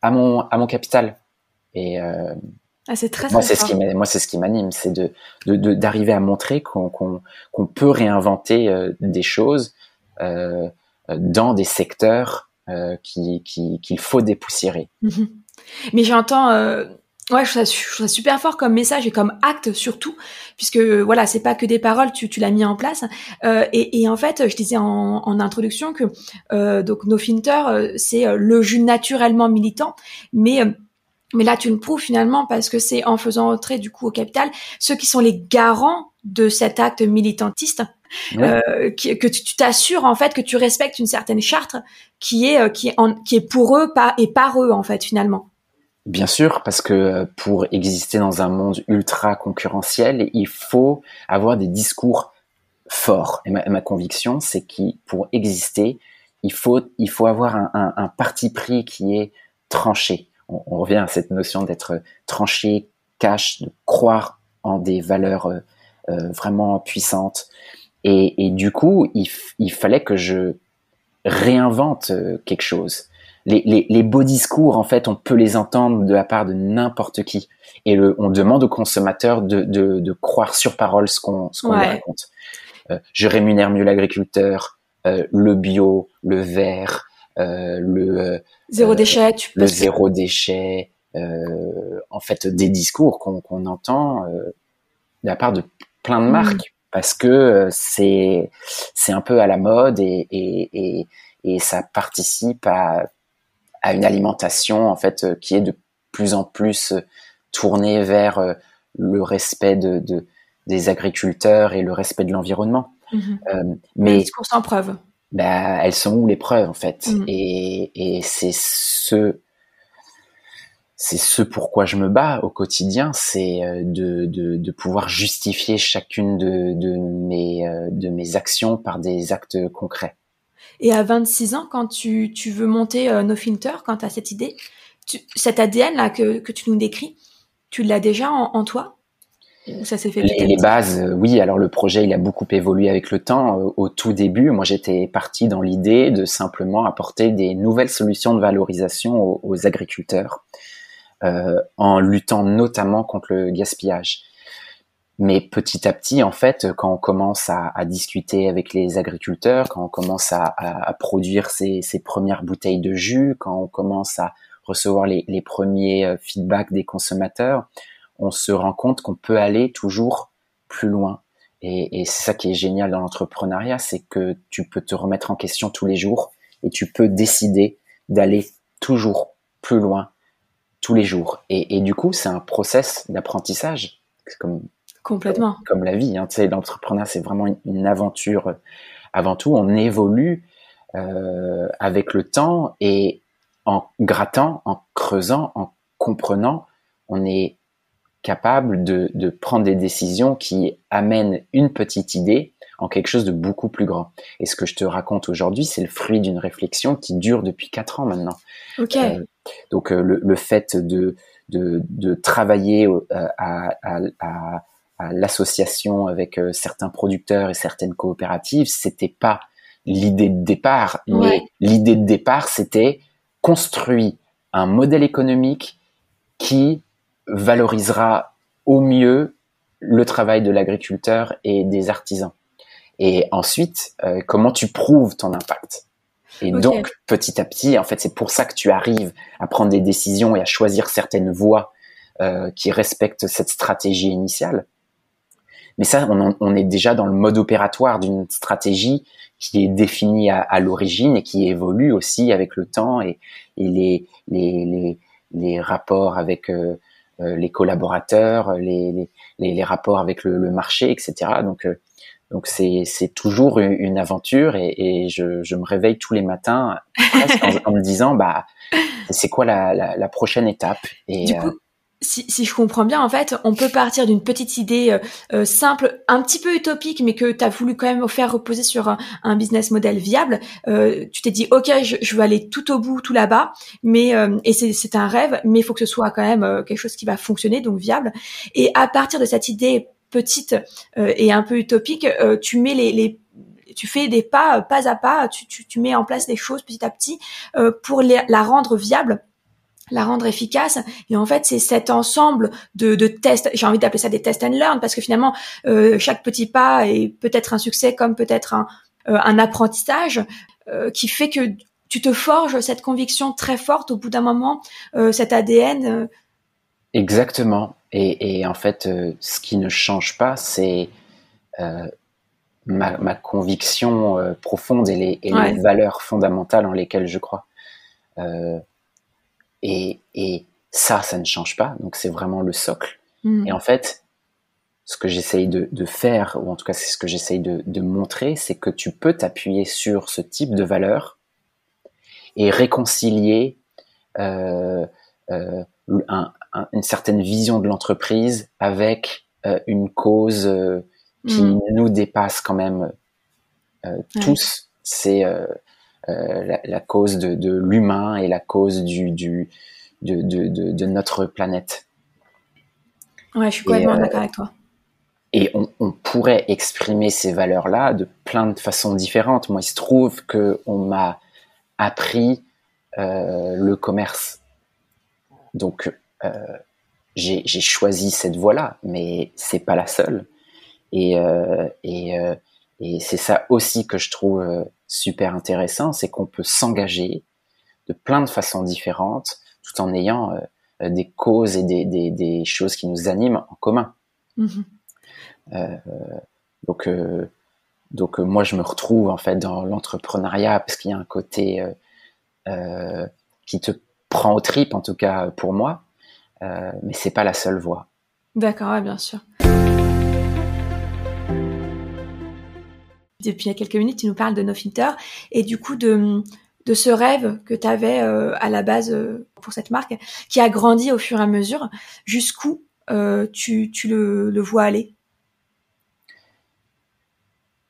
à mon, à mon capital. Et ah, c'est très, moi, c'est ce qui moi, c'est ce qui m'anime, c'est de, d'arriver à montrer qu'on, qu'on, peut réinventer des choses euh, dans des secteurs euh, qui, qui, qu'il faut dépoussiérer. Mhm. Mais j'entends, euh, ouais, je trouve, ça, super fort comme message et comme acte surtout, puisque voilà, c'est pas que des paroles, tu, tu l'as mis en place. Euh, et, et, en fait, je disais en, en introduction que euh, donc No Finter, euh, c'est le jus naturellement militant, mais mais là, tu le prouves finalement parce que c'est en faisant entrer du coup au capital ceux qui sont les garants de cet acte militantiste euh, que tu t'assures en fait que tu respectes une certaine charte qui est euh, qui est en, qui est pour eux et par eux en fait finalement. Bien sûr, parce que euh, pour exister dans un monde ultra concurrentiel, il faut avoir des discours forts. Et ma, conviction, c'est que pour exister, il faut il faut avoir un, un, un parti pris qui est tranché. On, on revient à cette notion d'être tranché, cash, de croire en des valeurs euh, vraiment puissantes. Et, et du coup, il, il, fallait que je réinvente euh, quelque chose. Les, les, les, beaux discours, en fait, on peut les entendre de la part de n'importe qui. Et le, on demande aux consommateurs de, de, de croire sur parole ce qu'on qu'on raconte. Euh, je rémunère mieux l'agriculteur, euh, le bio, le vert, euh, le euh, zéro déchet, tu le zéro déchet. en fait, des discours qu'on entend de la part de plein de mm. marques parce que euh, c'est c'est un peu à la mode et, et, et, et ça participe à, à une alimentation en fait euh, qui est de plus en plus euh, tournée vers le respect de, de des agriculteurs et le respect de l'environnement. Mmh euh, mais discours sans preuve. Bah, elles sont où les preuves en fait? Mmh. Et, et c'est ce c'est ce pourquoi je me bats au quotidien, c'est euh, de, de, de, pouvoir justifier chacune de, de, mes, euh, de mes actions par des actes concrets. Et à 26 ans, quand tu, tu veux monter euh, No Filter, quand tu as cette idée, tu, cet ADN là que, que tu nous décris, tu l'as déjà en, en toi? Ça s'est fait les, les bases, oui. Alors le projet, il a beaucoup évolué avec le temps. Au tout début, moi, j'étais parti dans l'idée de simplement apporter des nouvelles solutions de valorisation aux, aux agriculteurs euh, en luttant notamment contre le gaspillage. Mais petit à petit, en fait, quand on commence à, à discuter avec les agriculteurs, quand on commence à, à, produire ses, ses, premières bouteilles de jus, quand on commence à recevoir les, les premiers euh, feedbacks des consommateurs, on se rend compte qu'on peut aller toujours plus loin. Et, et c'est ça qui est génial dans l'entrepreneuriat, c'est que tu peux te remettre en question tous les jours et tu peux décider d'aller toujours plus loin tous les jours. Et, et du coup, c'est un process d'apprentissage, comme complètement comme, la vie. Hein. Tu sais, l'entrepreneuriat, c'est vraiment une, aventure. Avant tout, on évolue euh, avec le temps et en grattant, en creusant, en comprenant, on est capable de, de prendre des décisions qui amènent une petite idée en quelque chose de beaucoup plus grand. Et ce que je te raconte aujourd'hui, c'est le fruit d'une réflexion qui dure depuis quatre ans maintenant. Euh, donc euh, le, le, fait de, de, de travailler euh, à, à, à, à l'association avec certains producteurs et certaines coopératives, c'était pas l'idée de départ, mais l'idée de départ, c'était construire un modèle économique qui valorisera au mieux le travail de l'agriculteur et des artisans. Et ensuite, comment tu prouves ton impact? Et donc, petit à petit, en fait, c'est pour ça que tu arrives à prendre des décisions et à choisir certaines voies euh, qui respectent cette stratégie initiale. Mais ça, on, on, est déjà dans le mode opératoire d'une stratégie qui est définie à, à l'origine et qui évolue aussi avec le temps et, et les, les, les, les, rapports avec euh, euh les collaborateurs, les, les, les, rapports avec le, le marché, etc. Donc, euh, donc c'est toujours une aventure et, et je, je, me réveille tous les matins en, en, me disant bah c'est quoi la, la, la, prochaine étape et du coup, si, je comprends bien, en fait, on peut partir d'une petite idée euh, euh, simple, un petit peu utopique, mais que tu as voulu quand même faire reposer sur un, business model viable. Euh, tu t'es dit, ok, je, je, veux aller tout au bout, tout là-bas, mais et c'est un rêve, mais il faut que ce soit quand même quelque chose qui va fonctionner, donc viable. Et à partir de cette idée petite et un peu utopique, tu mets les, tu fais des pas pas à pas, tu, mets en place les choses petit à petit pour la rendre viable la rendre efficace. Et en fait, c'est cet ensemble de, de tests, j'ai envie d'appeler ça des test and learn, parce que finalement, euh, chaque petit pas est peut-être un succès comme peut-être un, euh, un apprentissage euh, qui fait que tu te forges cette conviction très forte au bout d'un moment, cet ADN. Exactement. Et, et, en fait, ce qui ne change pas, c'est ma, ma, conviction profonde et les, et les valeurs fondamentales en lesquelles je crois. Euh, et, et ça, ça ne change pas. Donc c'est vraiment le socle. Mm. Et en fait, ce que j'essaye de, de, faire, ou en tout cas c'est ce que j'essaye de, de, montrer, c'est que tu peux t'appuyer sur ce type de valeur et réconcilier euh, euh, un, une certaine vision de l'entreprise avec euh, une cause euh, qui mm. nous dépasse quand même tous. C'est euh, la, la, cause de, de l'humain et la cause du, du de, de, de, notre planète. Ouais, je suis complètement euh, d'accord avec toi. Et on, on, pourrait exprimer ces valeurs-là de plein de façons différentes. Moi, il se trouve que on m'a appris euh, le commerce. Donc, euh, j'ai choisi cette voie-là, mais c'est pas la seule. Et, euh, et, euh, et c'est ça aussi que je trouve super intéressant, c'est qu'on peut s'engager de plein de façons différentes tout en ayant euh, des causes et des, des, des, choses qui nous animent en commun. Euh, donc, euh, donc moi, je me retrouve en fait dans l'entrepreneuriat parce qu'il y a un côté qui te prend au trip, en tout cas pour moi, mais c'est pas la seule voie. D'accord, bien sûr. Depuis il y a quelques minutes, tu nous parles de No Filter et du coup de, ce rêve que tu avais euh, à la base euh, pour cette marque, qui a grandi au fur et à mesure. Jusqu'où euh, tu, le, le, vois aller?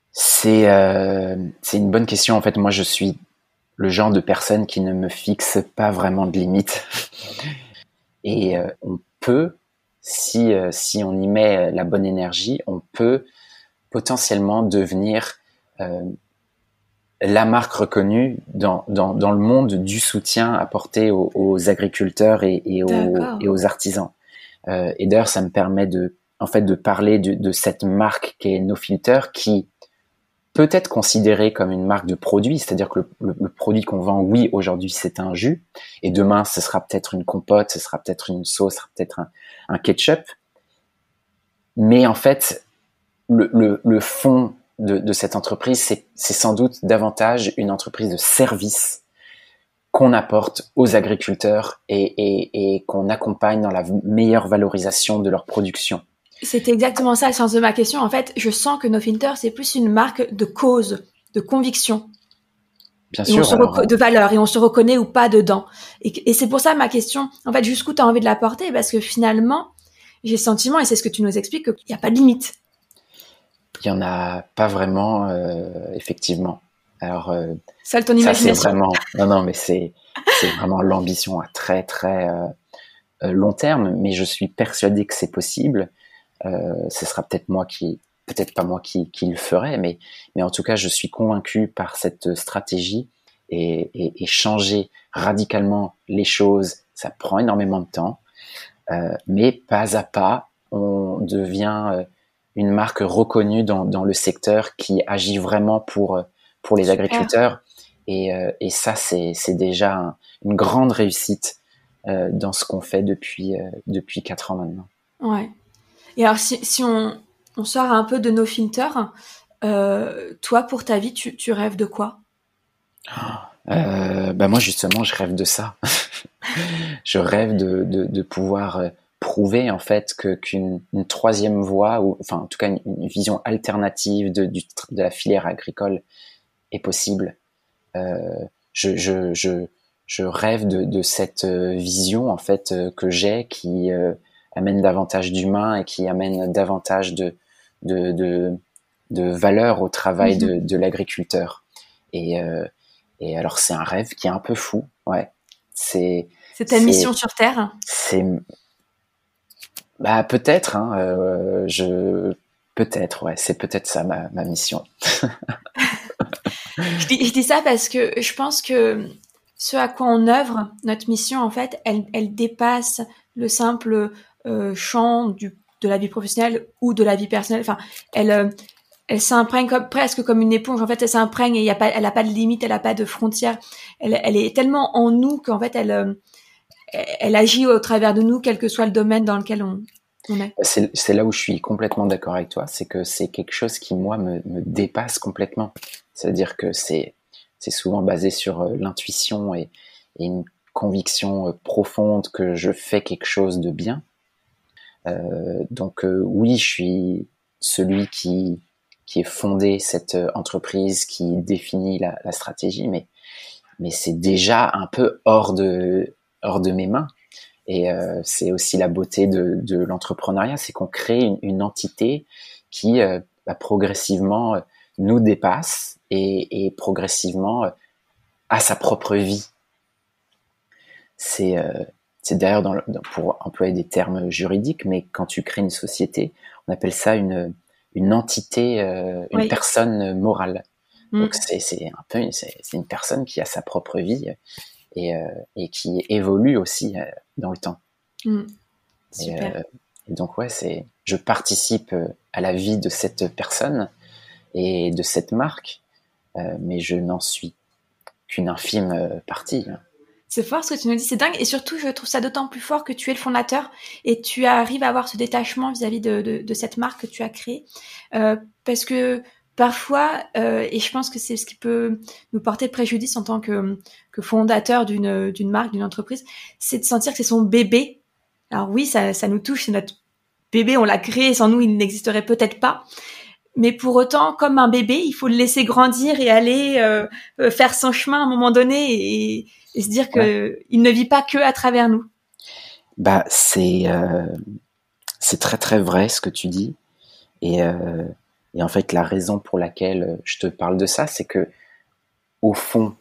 C'est une bonne question. En fait, moi, je suis le genre de personne qui ne me fixe pas vraiment de limites. Et on peut, si, si on y met la bonne énergie, on peut potentiellement devenir la marque reconnue dans, dans, dans, le monde du soutien apporté aux, aux agriculteurs et, et, aux, et, aux, artisans. Euh, et d'ailleurs, ça me permet de, en fait, de parler de, de cette marque qui est No Filter, qui peut être considérée comme une marque de produit, c'est-à-dire que le, le, produit qu'on vend, oui, aujourd'hui, c'est un jus, et demain, ce sera peut-être une compote, ce sera peut-être une sauce, ce sera peut-être un, un ketchup. Mais en fait, le, le, le fond de, cette entreprise, c'est sans doute davantage une entreprise de service qu'on apporte aux agriculteurs et, qu'on accompagne dans la meilleure valorisation de leur production. C'était exactement ça le sens de ma question. En fait, je sens que No Filter, c'est plus une marque de cause, de conviction. Bien sûr. de valeur, et on se reconnaît ou pas dedans. Et, et c'est pour ça ma question, en fait, jusqu'où tu as envie de la porter, parce que finalement, j'ai le sentiment, et c'est ce que tu nous expliques, qu'il n'y a pas de limite. Il y en a pas vraiment, euh, effectivement. Alors, euh, ça, ton imagination. c'est vraiment, non, non, mais c'est, c'est vraiment l'ambition à très, très euh, euh, long terme. Mais je suis persuadé que c'est possible. Euh, ce sera peut-être moi qui, peut-être pas moi qui, qui le ferai, mais, mais en tout cas, je suis convaincu par cette stratégie et, et, et changer radicalement les choses. Ça prend énormément de temps, euh, mais pas à pas, on devient une marque reconnue dans, dans, le secteur qui agit vraiment pour, pour les agriculteurs. Et, euh, et ça, c'est déjà une grande réussite euh, dans ce qu'on fait depuis, euh, depuis 4 ans maintenant. Ouais. Et alors, si, si on, on sort un peu de nos filters, toi, pour ta vie, tu, tu rêves de quoi? Bah moi, justement, je rêve de ça. je rêve de, de, de pouvoir prouver en fait que qu'une troisième voie ou enfin en tout cas une, vision alternative de, du, de la filière agricole est possible. Euh, je, je, je, je rêve de, de, cette vision en fait que j'ai qui amène davantage d'humain et qui amène davantage de de, de, de valeur au travail de, mhm. de l'agriculteur. Et, et alors c'est un rêve qui est un peu fou, ouais. C'est c'est ta mission sur Terre? C'est bah peut-être, hein, euh, je peut-être, ouais, c'est peut-être ça ma, ma mission. je, dis, ça parce que je pense que ce à quoi on œuvre, notre mission en fait, elle, elle dépasse le simple euh, champ du, de la vie professionnelle ou de la vie personnelle. Enfin, elle, euh, elle s'imprègne presque comme une éponge. En fait, elle s'imprègne et y a pas, elle n'a pas de limite, elle n'a pas de frontières. Elle, elle est tellement en nous qu'en fait, elle, elle agit au travers de nous, quel que soit le domaine dans lequel on, est. C'est là où je suis complètement d'accord avec toi, c'est que c'est quelque chose qui, moi, me, dépasse complètement. C'est-à-dire que c'est souvent basé sur euh, l'intuition et, une conviction euh, profonde que je fais quelque chose de bien. Euh, donc oui, je suis celui qui, qui est fondé cette entreprise, qui définit la, la stratégie, mais, mais c'est déjà un peu hors de, hors de mes mains. Et euh, c'est aussi la beauté de, de l'entrepreneuriat, c'est qu'on crée une, une, entité qui euh, bah, progressivement euh, nous dépasse et, et progressivement a sa propre vie. C'est d'ailleurs dans, pour employer des termes juridiques, mais quand tu crées une société, on appelle ça une, une entité, une personne morale. Mm. Donc c'est un peu c'est une personne qui a sa propre vie et, euh, et qui évolue aussi euh, dans le temps. Mm. Super. Euh, et, donc ouais, c'est je participe à la vie de cette personne et de cette marque, mais je n'en suis qu'une infime partie. C'est fort ce que tu nous dis, c'est dingue. Et surtout, je trouve ça d'autant plus fort que tu es le fondateur et tu arrives à avoir ce détachement vis-à-vis de, de, de, cette marque que tu as créée. Euh, parce que parfois, euh, et je pense que c'est ce qui peut nous porter préjudice en tant que, que fondateur d'une d'une marque, d'une entreprise, c'est de sentir que c'est son bébé. Alors oui, ça, ça nous touche, c'est notre bébé, on l'a créé, sans nous, il n'existerait peut-être pas. Mais pour autant, comme un bébé, il faut le laisser grandir et aller euh, euh faire son chemin à un moment donné et, et se dire que il ne vit pas que à travers nous. Bah c'est euh, c'est très très vrai ce que tu dis et et en fait, la raison pour laquelle euh, je te parle de ça, c'est que au fond,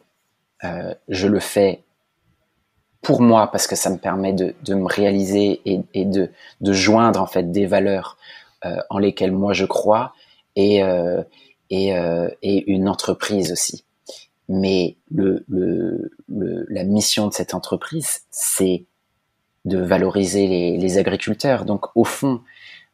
euh, je le fais pour moi parce que ça me permet de, de me réaliser et, de, de joindre en fait des valeurs euh, en lesquelles moi je crois et, et, et, une entreprise aussi. Mais le, le, le, la mission de cette entreprise, c'est de valoriser les, les, agriculteurs. Donc au fond,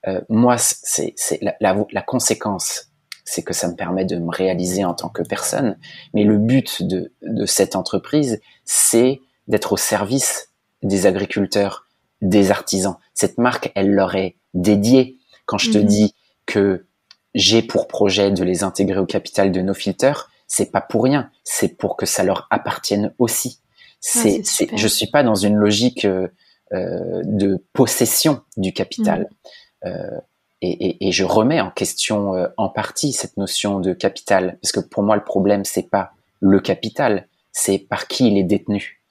euh, moi, c'est la, la, la, conséquence, c'est que ça me permet de me réaliser en tant que personne. Mais le but de, de cette entreprise, c'est d'être au service des agriculteurs, des artisans. Cette marque, elle leur est dédiée. Quand je te mhm. dis que j'ai pour projet de les intégrer au capital de nos filters, c'est pas pour rien. C'est pour que ça leur appartienne aussi. C'est, je suis pas dans une logique euh, euh de possession du capital. Mhm. Euh, et, je remets en question euh, en partie cette notion de capital, parce que pour moi le problème c'est pas le capital, c'est par qui il est détenu.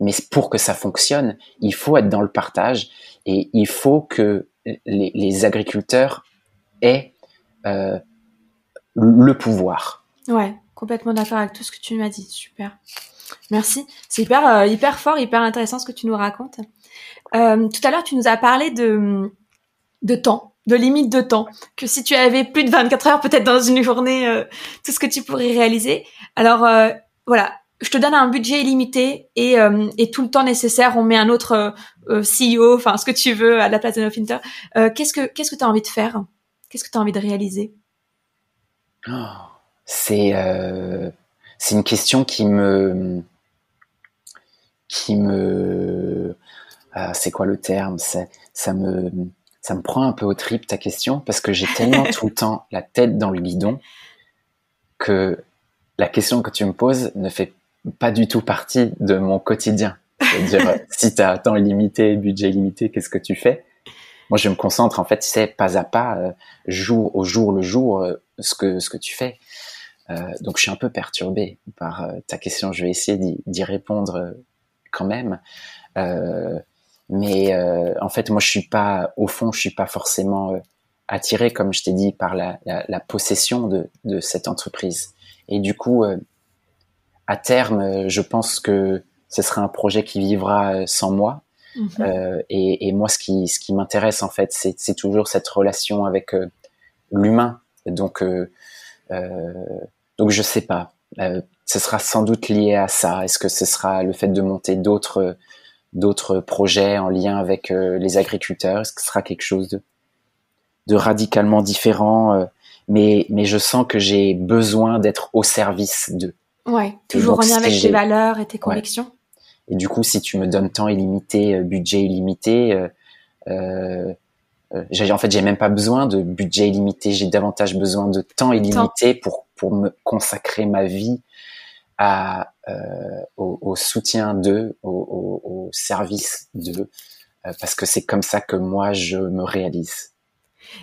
Mais pour que ça fonctionne, il faut être dans le partage et il faut que les, agriculteurs aient euh, le pouvoir. Ouais, complètement d'accord avec tout ce que tu m'as dit. Super. Merci. C'est hyper, hyper fort, hyper intéressant ce que tu nous racontes. Tout à l'heure, tu nous as parlé de de temps, de limite de temps, que si tu avais plus de 24 heures peut-être dans une journée, euh, tout ce que tu pourrais réaliser. Alors euh, voilà, je te donne un budget illimité et, euh, et tout le temps nécessaire, on met un autre CEO, enfin ce que tu veux à la place de nos Finter. qu'est-ce que qu'est-ce que tu as envie de faire? Qu'est-ce que tu as envie de réaliser? Oh, C'est c'est une question qui me qui me c'est quoi le terme? Ça me ça me prend un peu au trip ta question parce que j'ai tellement tout le temps la tête dans le guidon que la question que tu me poses ne fait pas du tout partie de mon quotidien. C'est-à-dire, si tu as temps illimité, budget illimité, qu'est-ce que tu fais? Moi, je me concentre, en fait, c'est pas à pas, euh, jour au jour le jour, euh, ce que ce que tu fais. donc je suis un peu perturbé par ta question. Je vais essayer d'y répondre quand même. Mais en fait, moi, je suis pas, au fond, je suis pas forcément attiré, comme je t'ai dit, par la, la, la possession de, de, cette entreprise. Et du coup, euh, à terme, euh, je pense que ce sera un projet qui vivra euh, sans moi. Mhm. Euh, et, et, moi, ce qui, ce qui m'intéresse en fait, c'est toujours cette relation avec euh, l'humain. Donc, euh, donc je sais pas. ce sera sans doute lié à ça. Est-ce que ce sera le fait de monter d'autres d'autres projets en lien avec les agriculteurs? Est-ce que ce sera quelque chose de de radicalement différent, euh, mais, mais je sens que j'ai besoin d'être au service d'eux. Ouais, toujours en lien avec tes valeurs et tes convictions. Et du coup, si tu me donnes temps illimité, euh, budget illimité, euh, euh, en fait, j'ai même pas besoin de budget illimité. J'ai davantage besoin de temps illimité pour pour me consacrer ma vie à euh, au, au, soutien d'eux, au, au, au, service d'eux, parce que c'est comme ça que moi je me réalise.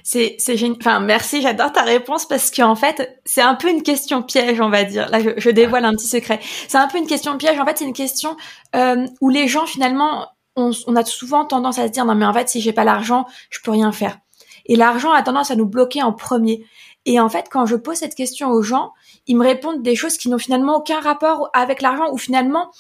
C'est, c'est génial. Enfin, merci, j'adore ta réponse parce qu'en fait, c'est un peu une question piège, on va dire. Là, je, je, dévoile un petit secret. C'est un peu une question piège. En fait, c'est une question euh, où les gens, finalement, on, on, a souvent tendance à se dire non, mais en fait, si j'ai pas l'argent, je peux rien faire. Et l'argent a tendance à nous bloquer en premier. Et en fait, quand je pose cette question aux gens, ils me répondent des choses qui n'ont finalement aucun rapport avec l'argent ou finalement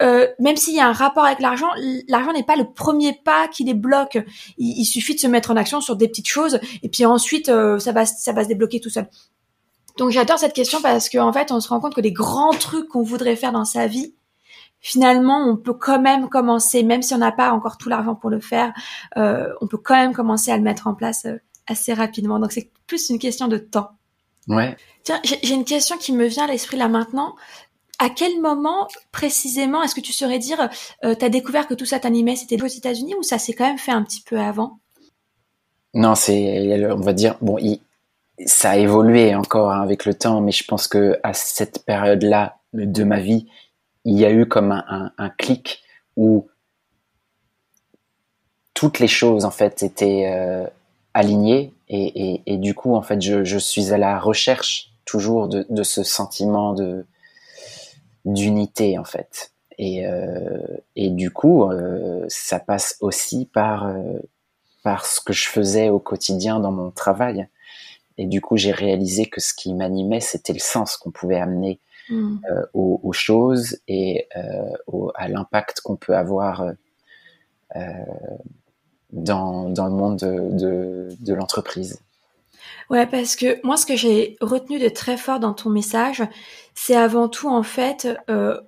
euh, même s'il y a un rapport avec l'argent, l'argent n'est pas le premier pas qui les bloque. Il, suffit de se mettre en action sur des petites choses et puis ensuite euh, ça va ça va se débloquer tout seul. Donc j'adore cette question parce qu'en en fait on se rend compte que les grands trucs qu'on voudrait faire dans sa vie, finalement on peut quand même commencer, même si on n'a pas encore tout l'argent pour le faire, euh, on peut quand même commencer à le mettre en place euh, assez rapidement. Donc c'est plus une question de temps. Ouais. J'ai une question qui me vient à l'esprit là maintenant. À quel moment précisément est-ce que tu saurais dire, euh, tu as découvert que tout ça t'animait, c'était aux États-Unis ou ça s'est quand même fait un petit peu avant? Non, c'est, on va dire, bon, ça a évolué encore hein, avec le temps, mais je pense que à cette période-là de ma vie, il y a eu comme un, clic où toutes les choses en fait étaient euh, alignées et, du coup en fait je, suis à la recherche toujours de, de ce sentiment de d'unité en fait. Et, euh, et du coup, euh, ça passe aussi par euh, par ce que je faisais au quotidien dans mon travail. Et du coup, j'ai réalisé que ce qui m'animait, c'était le sens qu'on pouvait amener mm. euh, aux, aux, choses et au, à l'impact qu'on peut avoir dans, dans le monde de, de, de l'entreprise. Ouais, parce que moi, ce que j'ai retenu de très fort dans ton message, c'est avant tout, en fait, euh,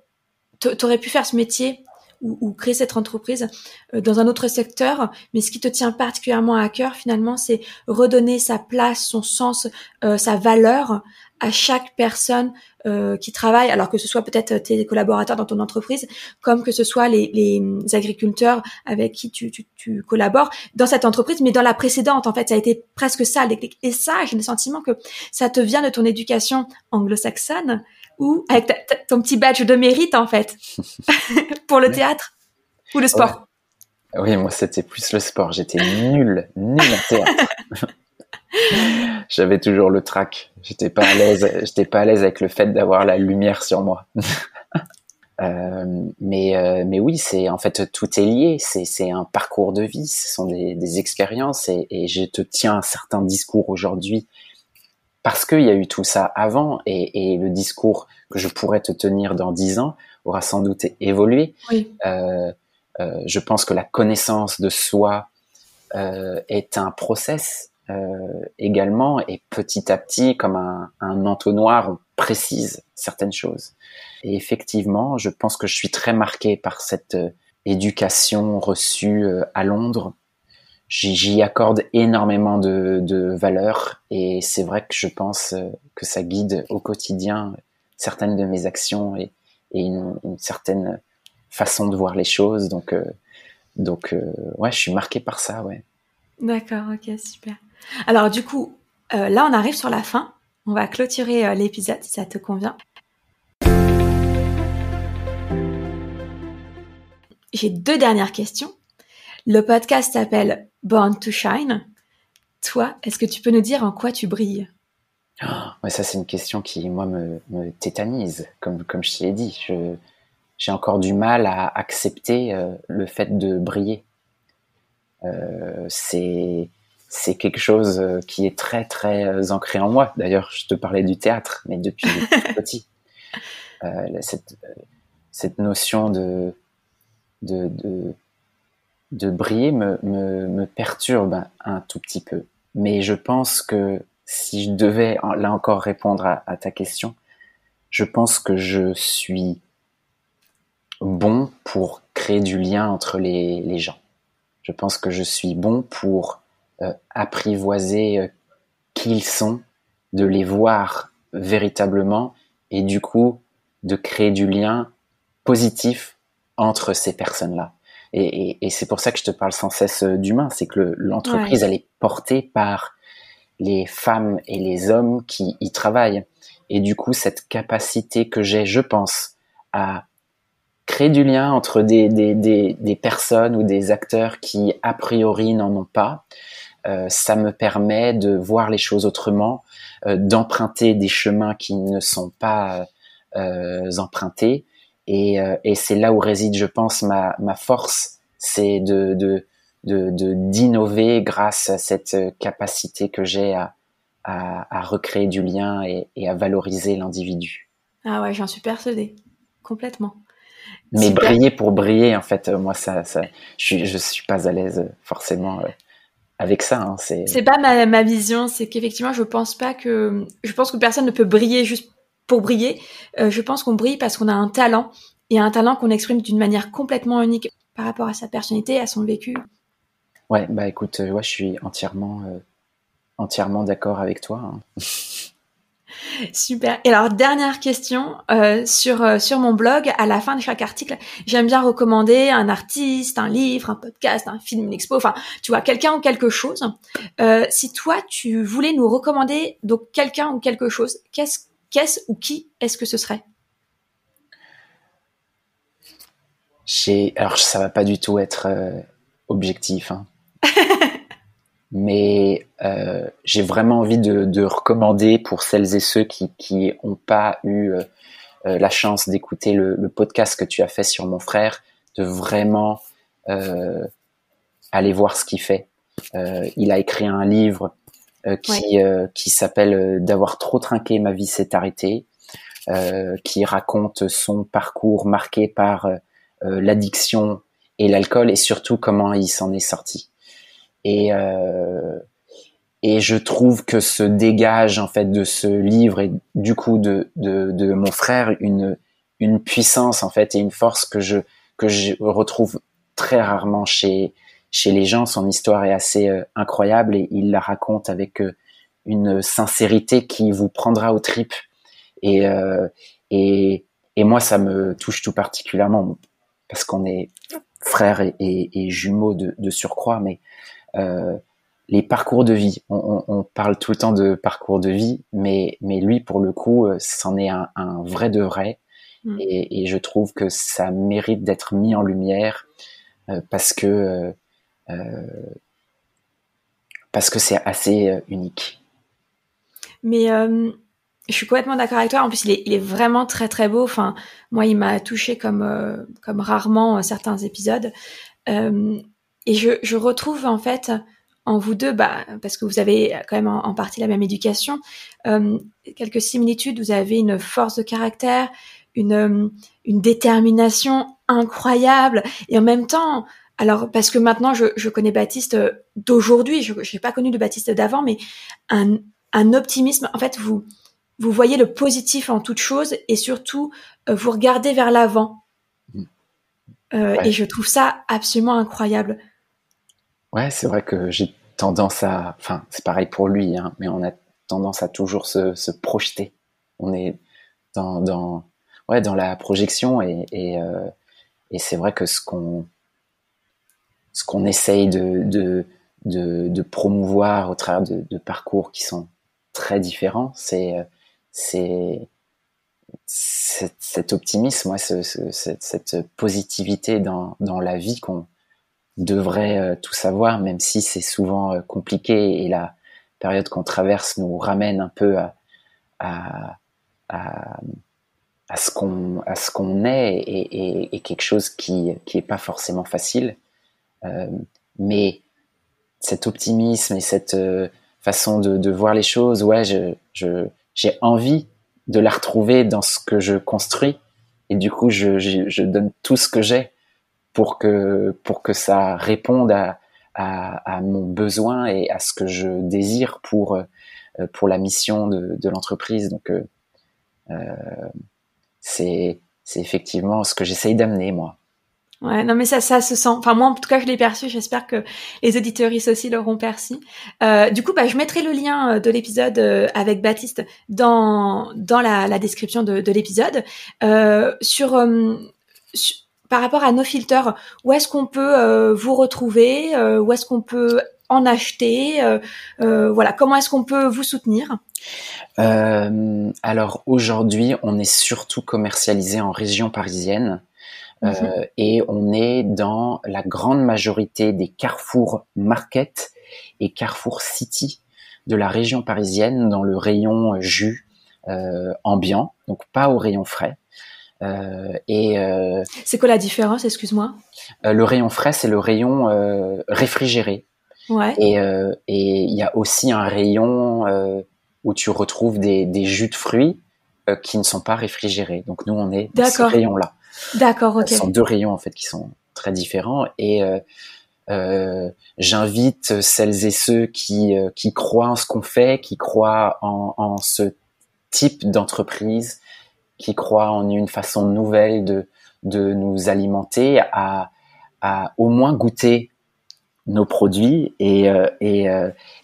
t'aurais pu faire ce métier ou, ou créer cette entreprise euh, dans un autre secteur, mais ce qui te tient particulièrement à cœur, finalement, c'est redonner sa place, son sens, euh, sa valeur à chaque personne euh, qui travaille, alors que ce soit peut-être tes collaborateurs dans ton entreprise, comme que ce soit les, les agriculteurs avec qui tu, tu, tu, collabores dans cette entreprise, mais dans la précédente, en fait, ça a été presque ça Et ça, j'ai le sentiment que ça te vient de ton éducation anglo-saxonne ou avec ton petit badge de mérite, en fait, pour le théâtre ou le sport. Oui, moi, c'était plus le sport. J'étais nul, nul en théâtre. J'avais toujours le trac. J'étais pas à l'aise. J'étais pas à l'aise avec le fait d'avoir la lumière sur moi. euh, mais euh, mais oui, c'est en fait tout est lié. C'est c'est un parcours de vie. Ce sont des, des expériences et, et, je te tiens un certain discours aujourd'hui parce qu'il y a eu tout ça avant et, et, le discours que je pourrais te tenir dans dix ans aura sans doute évolué. Oui. Euh, euh, je pense que la connaissance de soi euh, est un process euh, également et petit à petit comme un, un, entonnoir on précise certaines choses et effectivement je pense que je suis très marqué par cette euh, éducation reçue euh, à Londres j'y accorde énormément de, de valeur et c'est vrai que je pense que ça guide au quotidien certaines de mes actions et, une, certaine façon de voir les choses donc donc ouais je suis marqué par ça ouais d'accord ok super alors du coup, euh, là on arrive sur la fin. On va clôturer euh, l'épisode si ça te convient. J'ai deux dernières questions. Le podcast s'appelle Born to Shine. Toi, est-ce que tu peux nous dire en quoi tu brilles? Oh, Ça, c'est une question qui, moi, me, me tétanise, comme, comme je t'ai dit. Je, j'ai encore du mal à accepter euh, le fait de briller. Euh, c'est c'est quelque chose euh, qui est très très ancré en moi. D'ailleurs, je te parlais du théâtre, mais depuis petit, cette cette notion de de de, de briller me, me, me perturbe un tout petit peu. Mais je pense que si je devais là encore répondre à, ta question, je pense que je suis bon pour créer du lien entre les, les gens. Je pense que je suis bon pour euh, apprivoiser euh, qui ils sont, de les voir véritablement et du coup de créer du lien positif entre ces personnes-là. Et, et, et c'est pour ça que je te parle sans cesse euh, d'humain, c'est que l'entreprise, elle est portée par les femmes et les hommes qui y travaillent. Et du coup, cette capacité que j'ai, je pense, à créer du lien entre des, des, des, des, personnes ou des acteurs qui a priori n'en ont pas. Euh, ça me permet de voir les choses autrement, euh, d'emprunter des chemins qui ne sont pas euh, empruntés. Et, euh, et c'est là où réside, je pense, ma, ma force, c'est de, de, de, d'innover grâce à cette capacité que j'ai à, à, à, recréer du lien et, et à valoriser l'individu. Ah ouais, j'en suis persuadée, complètement. Mais briller pour briller, en fait, euh, moi, ça, ça, je je suis pas à l'aise forcément euh, avec ça. Hein, c'est. C'est pas ma, ma vision. C'est qu'effectivement, je pense pas que, je pense que personne ne peut briller juste pour briller. Euh, je pense qu'on brille parce qu'on a un talent et un talent qu'on exprime d'une manière complètement unique par rapport à sa personnalité, à son vécu. Ouais, bah écoute, euh, ouais, je suis entièrement, euh, entièrement d'accord avec toi. Hein. Super. Et alors dernière question euh, sur sur mon blog, à la fin de chaque article, j'aime bien recommander un artiste, un livre, un podcast, un film, une expo, enfin tu vois quelqu'un ou quelque chose. Si toi tu voulais nous recommander donc quelqu'un ou quelque chose, qu'est-ce qu'est-ce ou qui est-ce que ce serait? Alors ça va pas du tout être euh, objectif. Hein. mais euh, j'ai vraiment envie de, de, recommander pour celles et ceux qui qui ont pas eu euh, la chance d'écouter le, le, podcast que tu as fait sur mon frère, de vraiment aller voir ce qu'il fait. Il a écrit un livre qui ouais. qui s'appelle D'avoir trop trinqué, ma vie s'est arrêtée, qui raconte son parcours marqué par l'addiction et l'alcool et surtout comment il s'en est sorti. Et, euh, et je trouve que se dégage en fait de ce livre et du coup de, de, de mon frère une, une puissance en fait et une force que je, que je retrouve très rarement chez, chez les gens. Son histoire est assez euh, incroyable et il la raconte avec euh, une sincérité qui vous prendra aux tripes. Et, euh, et, et moi, ça me touche tout particulièrement parce qu'on est frères et, et, et jumeaux de, de, surcroît, mais euh, les parcours de vie. On, on, on, parle tout le temps de parcours de vie, mais, mais lui, pour le coup, c'en est un, un, vrai de vrai. Mm. Et, et, je trouve que ça mérite d'être mis en lumière euh, parce que euh parce que c'est assez euh, unique. Mais je suis complètement d'accord avec toi. En plus, il est, vraiment très très beau. Enfin, moi, il m'a touché comme comme rarement certains épisodes. Euh, et je, je, retrouve en fait en vous deux, bah, parce que vous avez quand même en, en partie la même éducation, euh, quelques similitudes. Vous avez une force de caractère, une, une détermination incroyable, et en même temps, alors parce que maintenant je, je connais Baptiste d'aujourd'hui, je n'ai pas connu de Baptiste d'avant, mais un, un optimisme. En fait, vous vous voyez le positif en toute chose, et surtout euh, vous regardez vers l'avant. Euh, ouais. Et je trouve ça absolument incroyable. Ouais, c'est vrai que j'ai tendance à, enfin, c'est pareil pour lui, hein, mais on a tendance à toujours se, se projeter. On est dans, dans, ouais, dans la projection et, et, euh, et c'est vrai que ce qu'on, ce qu'on essaye de, de, de, de, promouvoir au travers de, de, parcours qui sont très différents, c'est, c'est, cet, optimisme, ouais, ce, ce, cette, cette, positivité dans, dans la vie qu'on devrait euh, tout savoir, même si c'est souvent euh, compliqué et la période qu'on traverse nous ramène un peu à, à, à, à ce qu'on est et, et, quelque chose qui qui est pas forcément facile. euh, mais cet optimisme et cette euh, façon de, de, voir les choses ouais je je j'ai envie de la retrouver dans ce que je construis et du coup je je, je donne tout ce que j'ai pour que pour que ça réponde à, à, à mon besoin et à ce que je désire pour euh, pour la mission de, de l'entreprise donc euh, euh, c'est effectivement ce que j'essaye d'amener moi. Ouais, non mais ça, ça se sent. Enfin moi en tout cas je l'ai perçu. J'espère que les auditeuristes aussi l'auront perçu. Euh, du coup, bah, je mettrai le lien euh, de l'épisode euh, avec Baptiste dans dans la, la description de, de l'épisode. Euh, sur, euh, par rapport à nos filters, où est-ce qu'on peut vous retrouver Où est-ce qu'on peut en acheter Voilà, comment est-ce qu'on peut vous soutenir? Euh, alors aujourd'hui, on est surtout commercialisé en région parisienne. Euh, mhm. et on est dans la grande majorité des Carrefour Market et Carrefour City de la région parisienne dans le rayon jus euh, ambiant, donc pas au rayon frais. Euh, et euh, c'est quoi la différence, excuse-moi? euh, Le rayon frais, c'est le rayon réfrigéré. Ouais. Et il y a aussi un rayon où tu retrouves des, des jus de fruits euh, qui ne sont pas réfrigérés. Donc nous, on est dans ce rayon-là. D'accord. Ce sont deux rayons en fait qui sont très différents et euh, euh, j'invite celles et ceux qui, euh, qui croient en ce qu'on fait, qui croient en, ce type d'entreprise, qui croient en une façon nouvelle de, de nous alimenter, à, à au moins goûter nos produits et, et,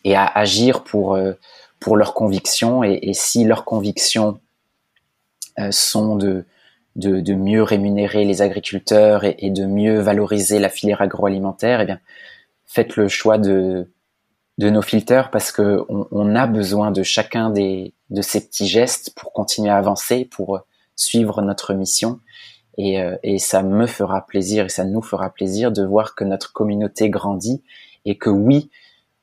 et à agir pour pour leurs convictions et, si leurs convictions sont de, de, de, mieux rémunérer les agriculteurs et, de mieux valoriser la filière agroalimentaire, eh bien, faites le choix de, de nos filters parce que on, on, a besoin de chacun des, de ces petits gestes pour continuer à avancer, pour suivre notre mission. Et, euh, et, ça me fera plaisir et ça nous fera plaisir de voir que notre communauté grandit et que oui,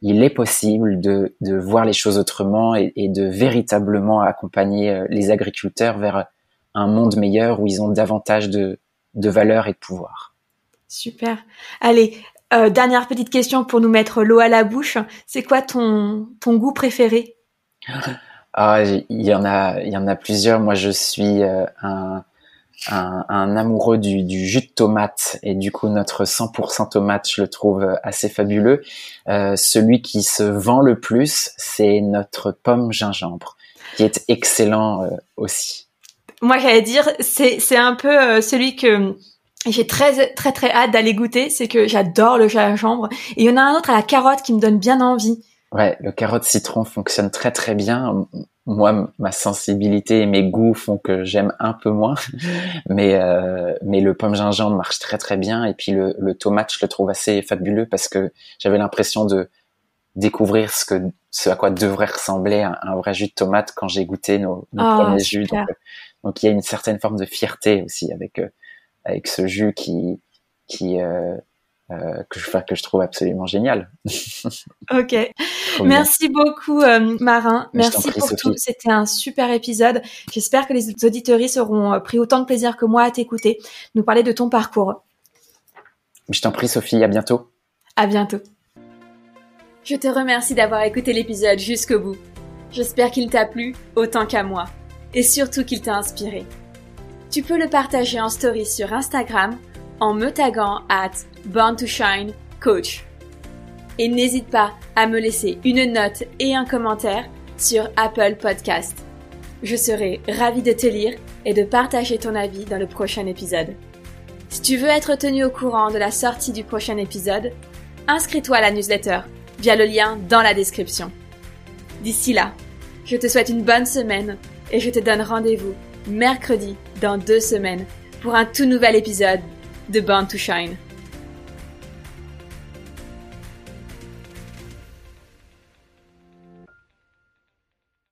il est possible de, de voir les choses autrement et, et, de véritablement accompagner euh, les agriculteurs vers un monde meilleur où ils ont davantage de, de valeur et de pouvoir. Super. Allez, euh, dernière petite question pour nous mettre l'eau à la bouche. C'est quoi ton, ton goût préféré? Ah, il y en a, il y en a plusieurs. Moi, je suis euh, un un, un, amoureux du, du, jus de tomate et du coup notre 100% tomate je le trouve assez fabuleux. Euh, celui qui se vend le plus c'est notre pomme gingembre qui est excellent aussi. Moi j'allais dire c'est c'est un peu euh, celui que j'ai très très très hâte d'aller goûter, c'est que j'adore le gingembre. Et il y en a un autre à la carotte qui me donne bien envie. Ouais, le carotte citron fonctionne très très bien. Moi, ma sensibilité et mes goûts font que j'aime un peu moins, mais euh, mais le pomme gingembre marche très très bien. Et puis le, le tomate, je le trouve assez fabuleux parce que j'avais l'impression de découvrir ce que ce à quoi devrait ressembler un, un vrai jus de tomate quand j'ai goûté nos, nos oh, premiers jus. Donc, donc, il y a une certaine forme de fierté aussi avec euh, avec ce jus qui qui euh, euh, que, je, que je trouve absolument génial. ok. Merci beaucoup, euh, Marin. Merci pour tout. C'était un super épisode. J'espère que les auditeuristes auront pris autant de plaisir que moi à t'écouter, nous parler de ton parcours. Je t'en prie, Sophie. À bientôt. À bientôt. Je te remercie d'avoir écouté l'épisode jusqu'au bout. J'espère qu'il t'a plu autant qu'à moi. Et surtout qu'il t'a inspiré. Tu peux le partager en story sur Instagram en me taguant at Born to Shine Coach. Et n'hésite pas à me laisser une note et un commentaire sur Apple Podcast. Je serai ravie de te lire et de partager ton avis dans le prochain épisode. Si tu veux être tenu au courant de la sortie du prochain épisode, inscris-toi à la newsletter via le lien dans la description. D'ici là, je te souhaite une bonne semaine et je te donne rendez-vous mercredi dans deux semaines pour un tout nouvel épisode de Born to Shine.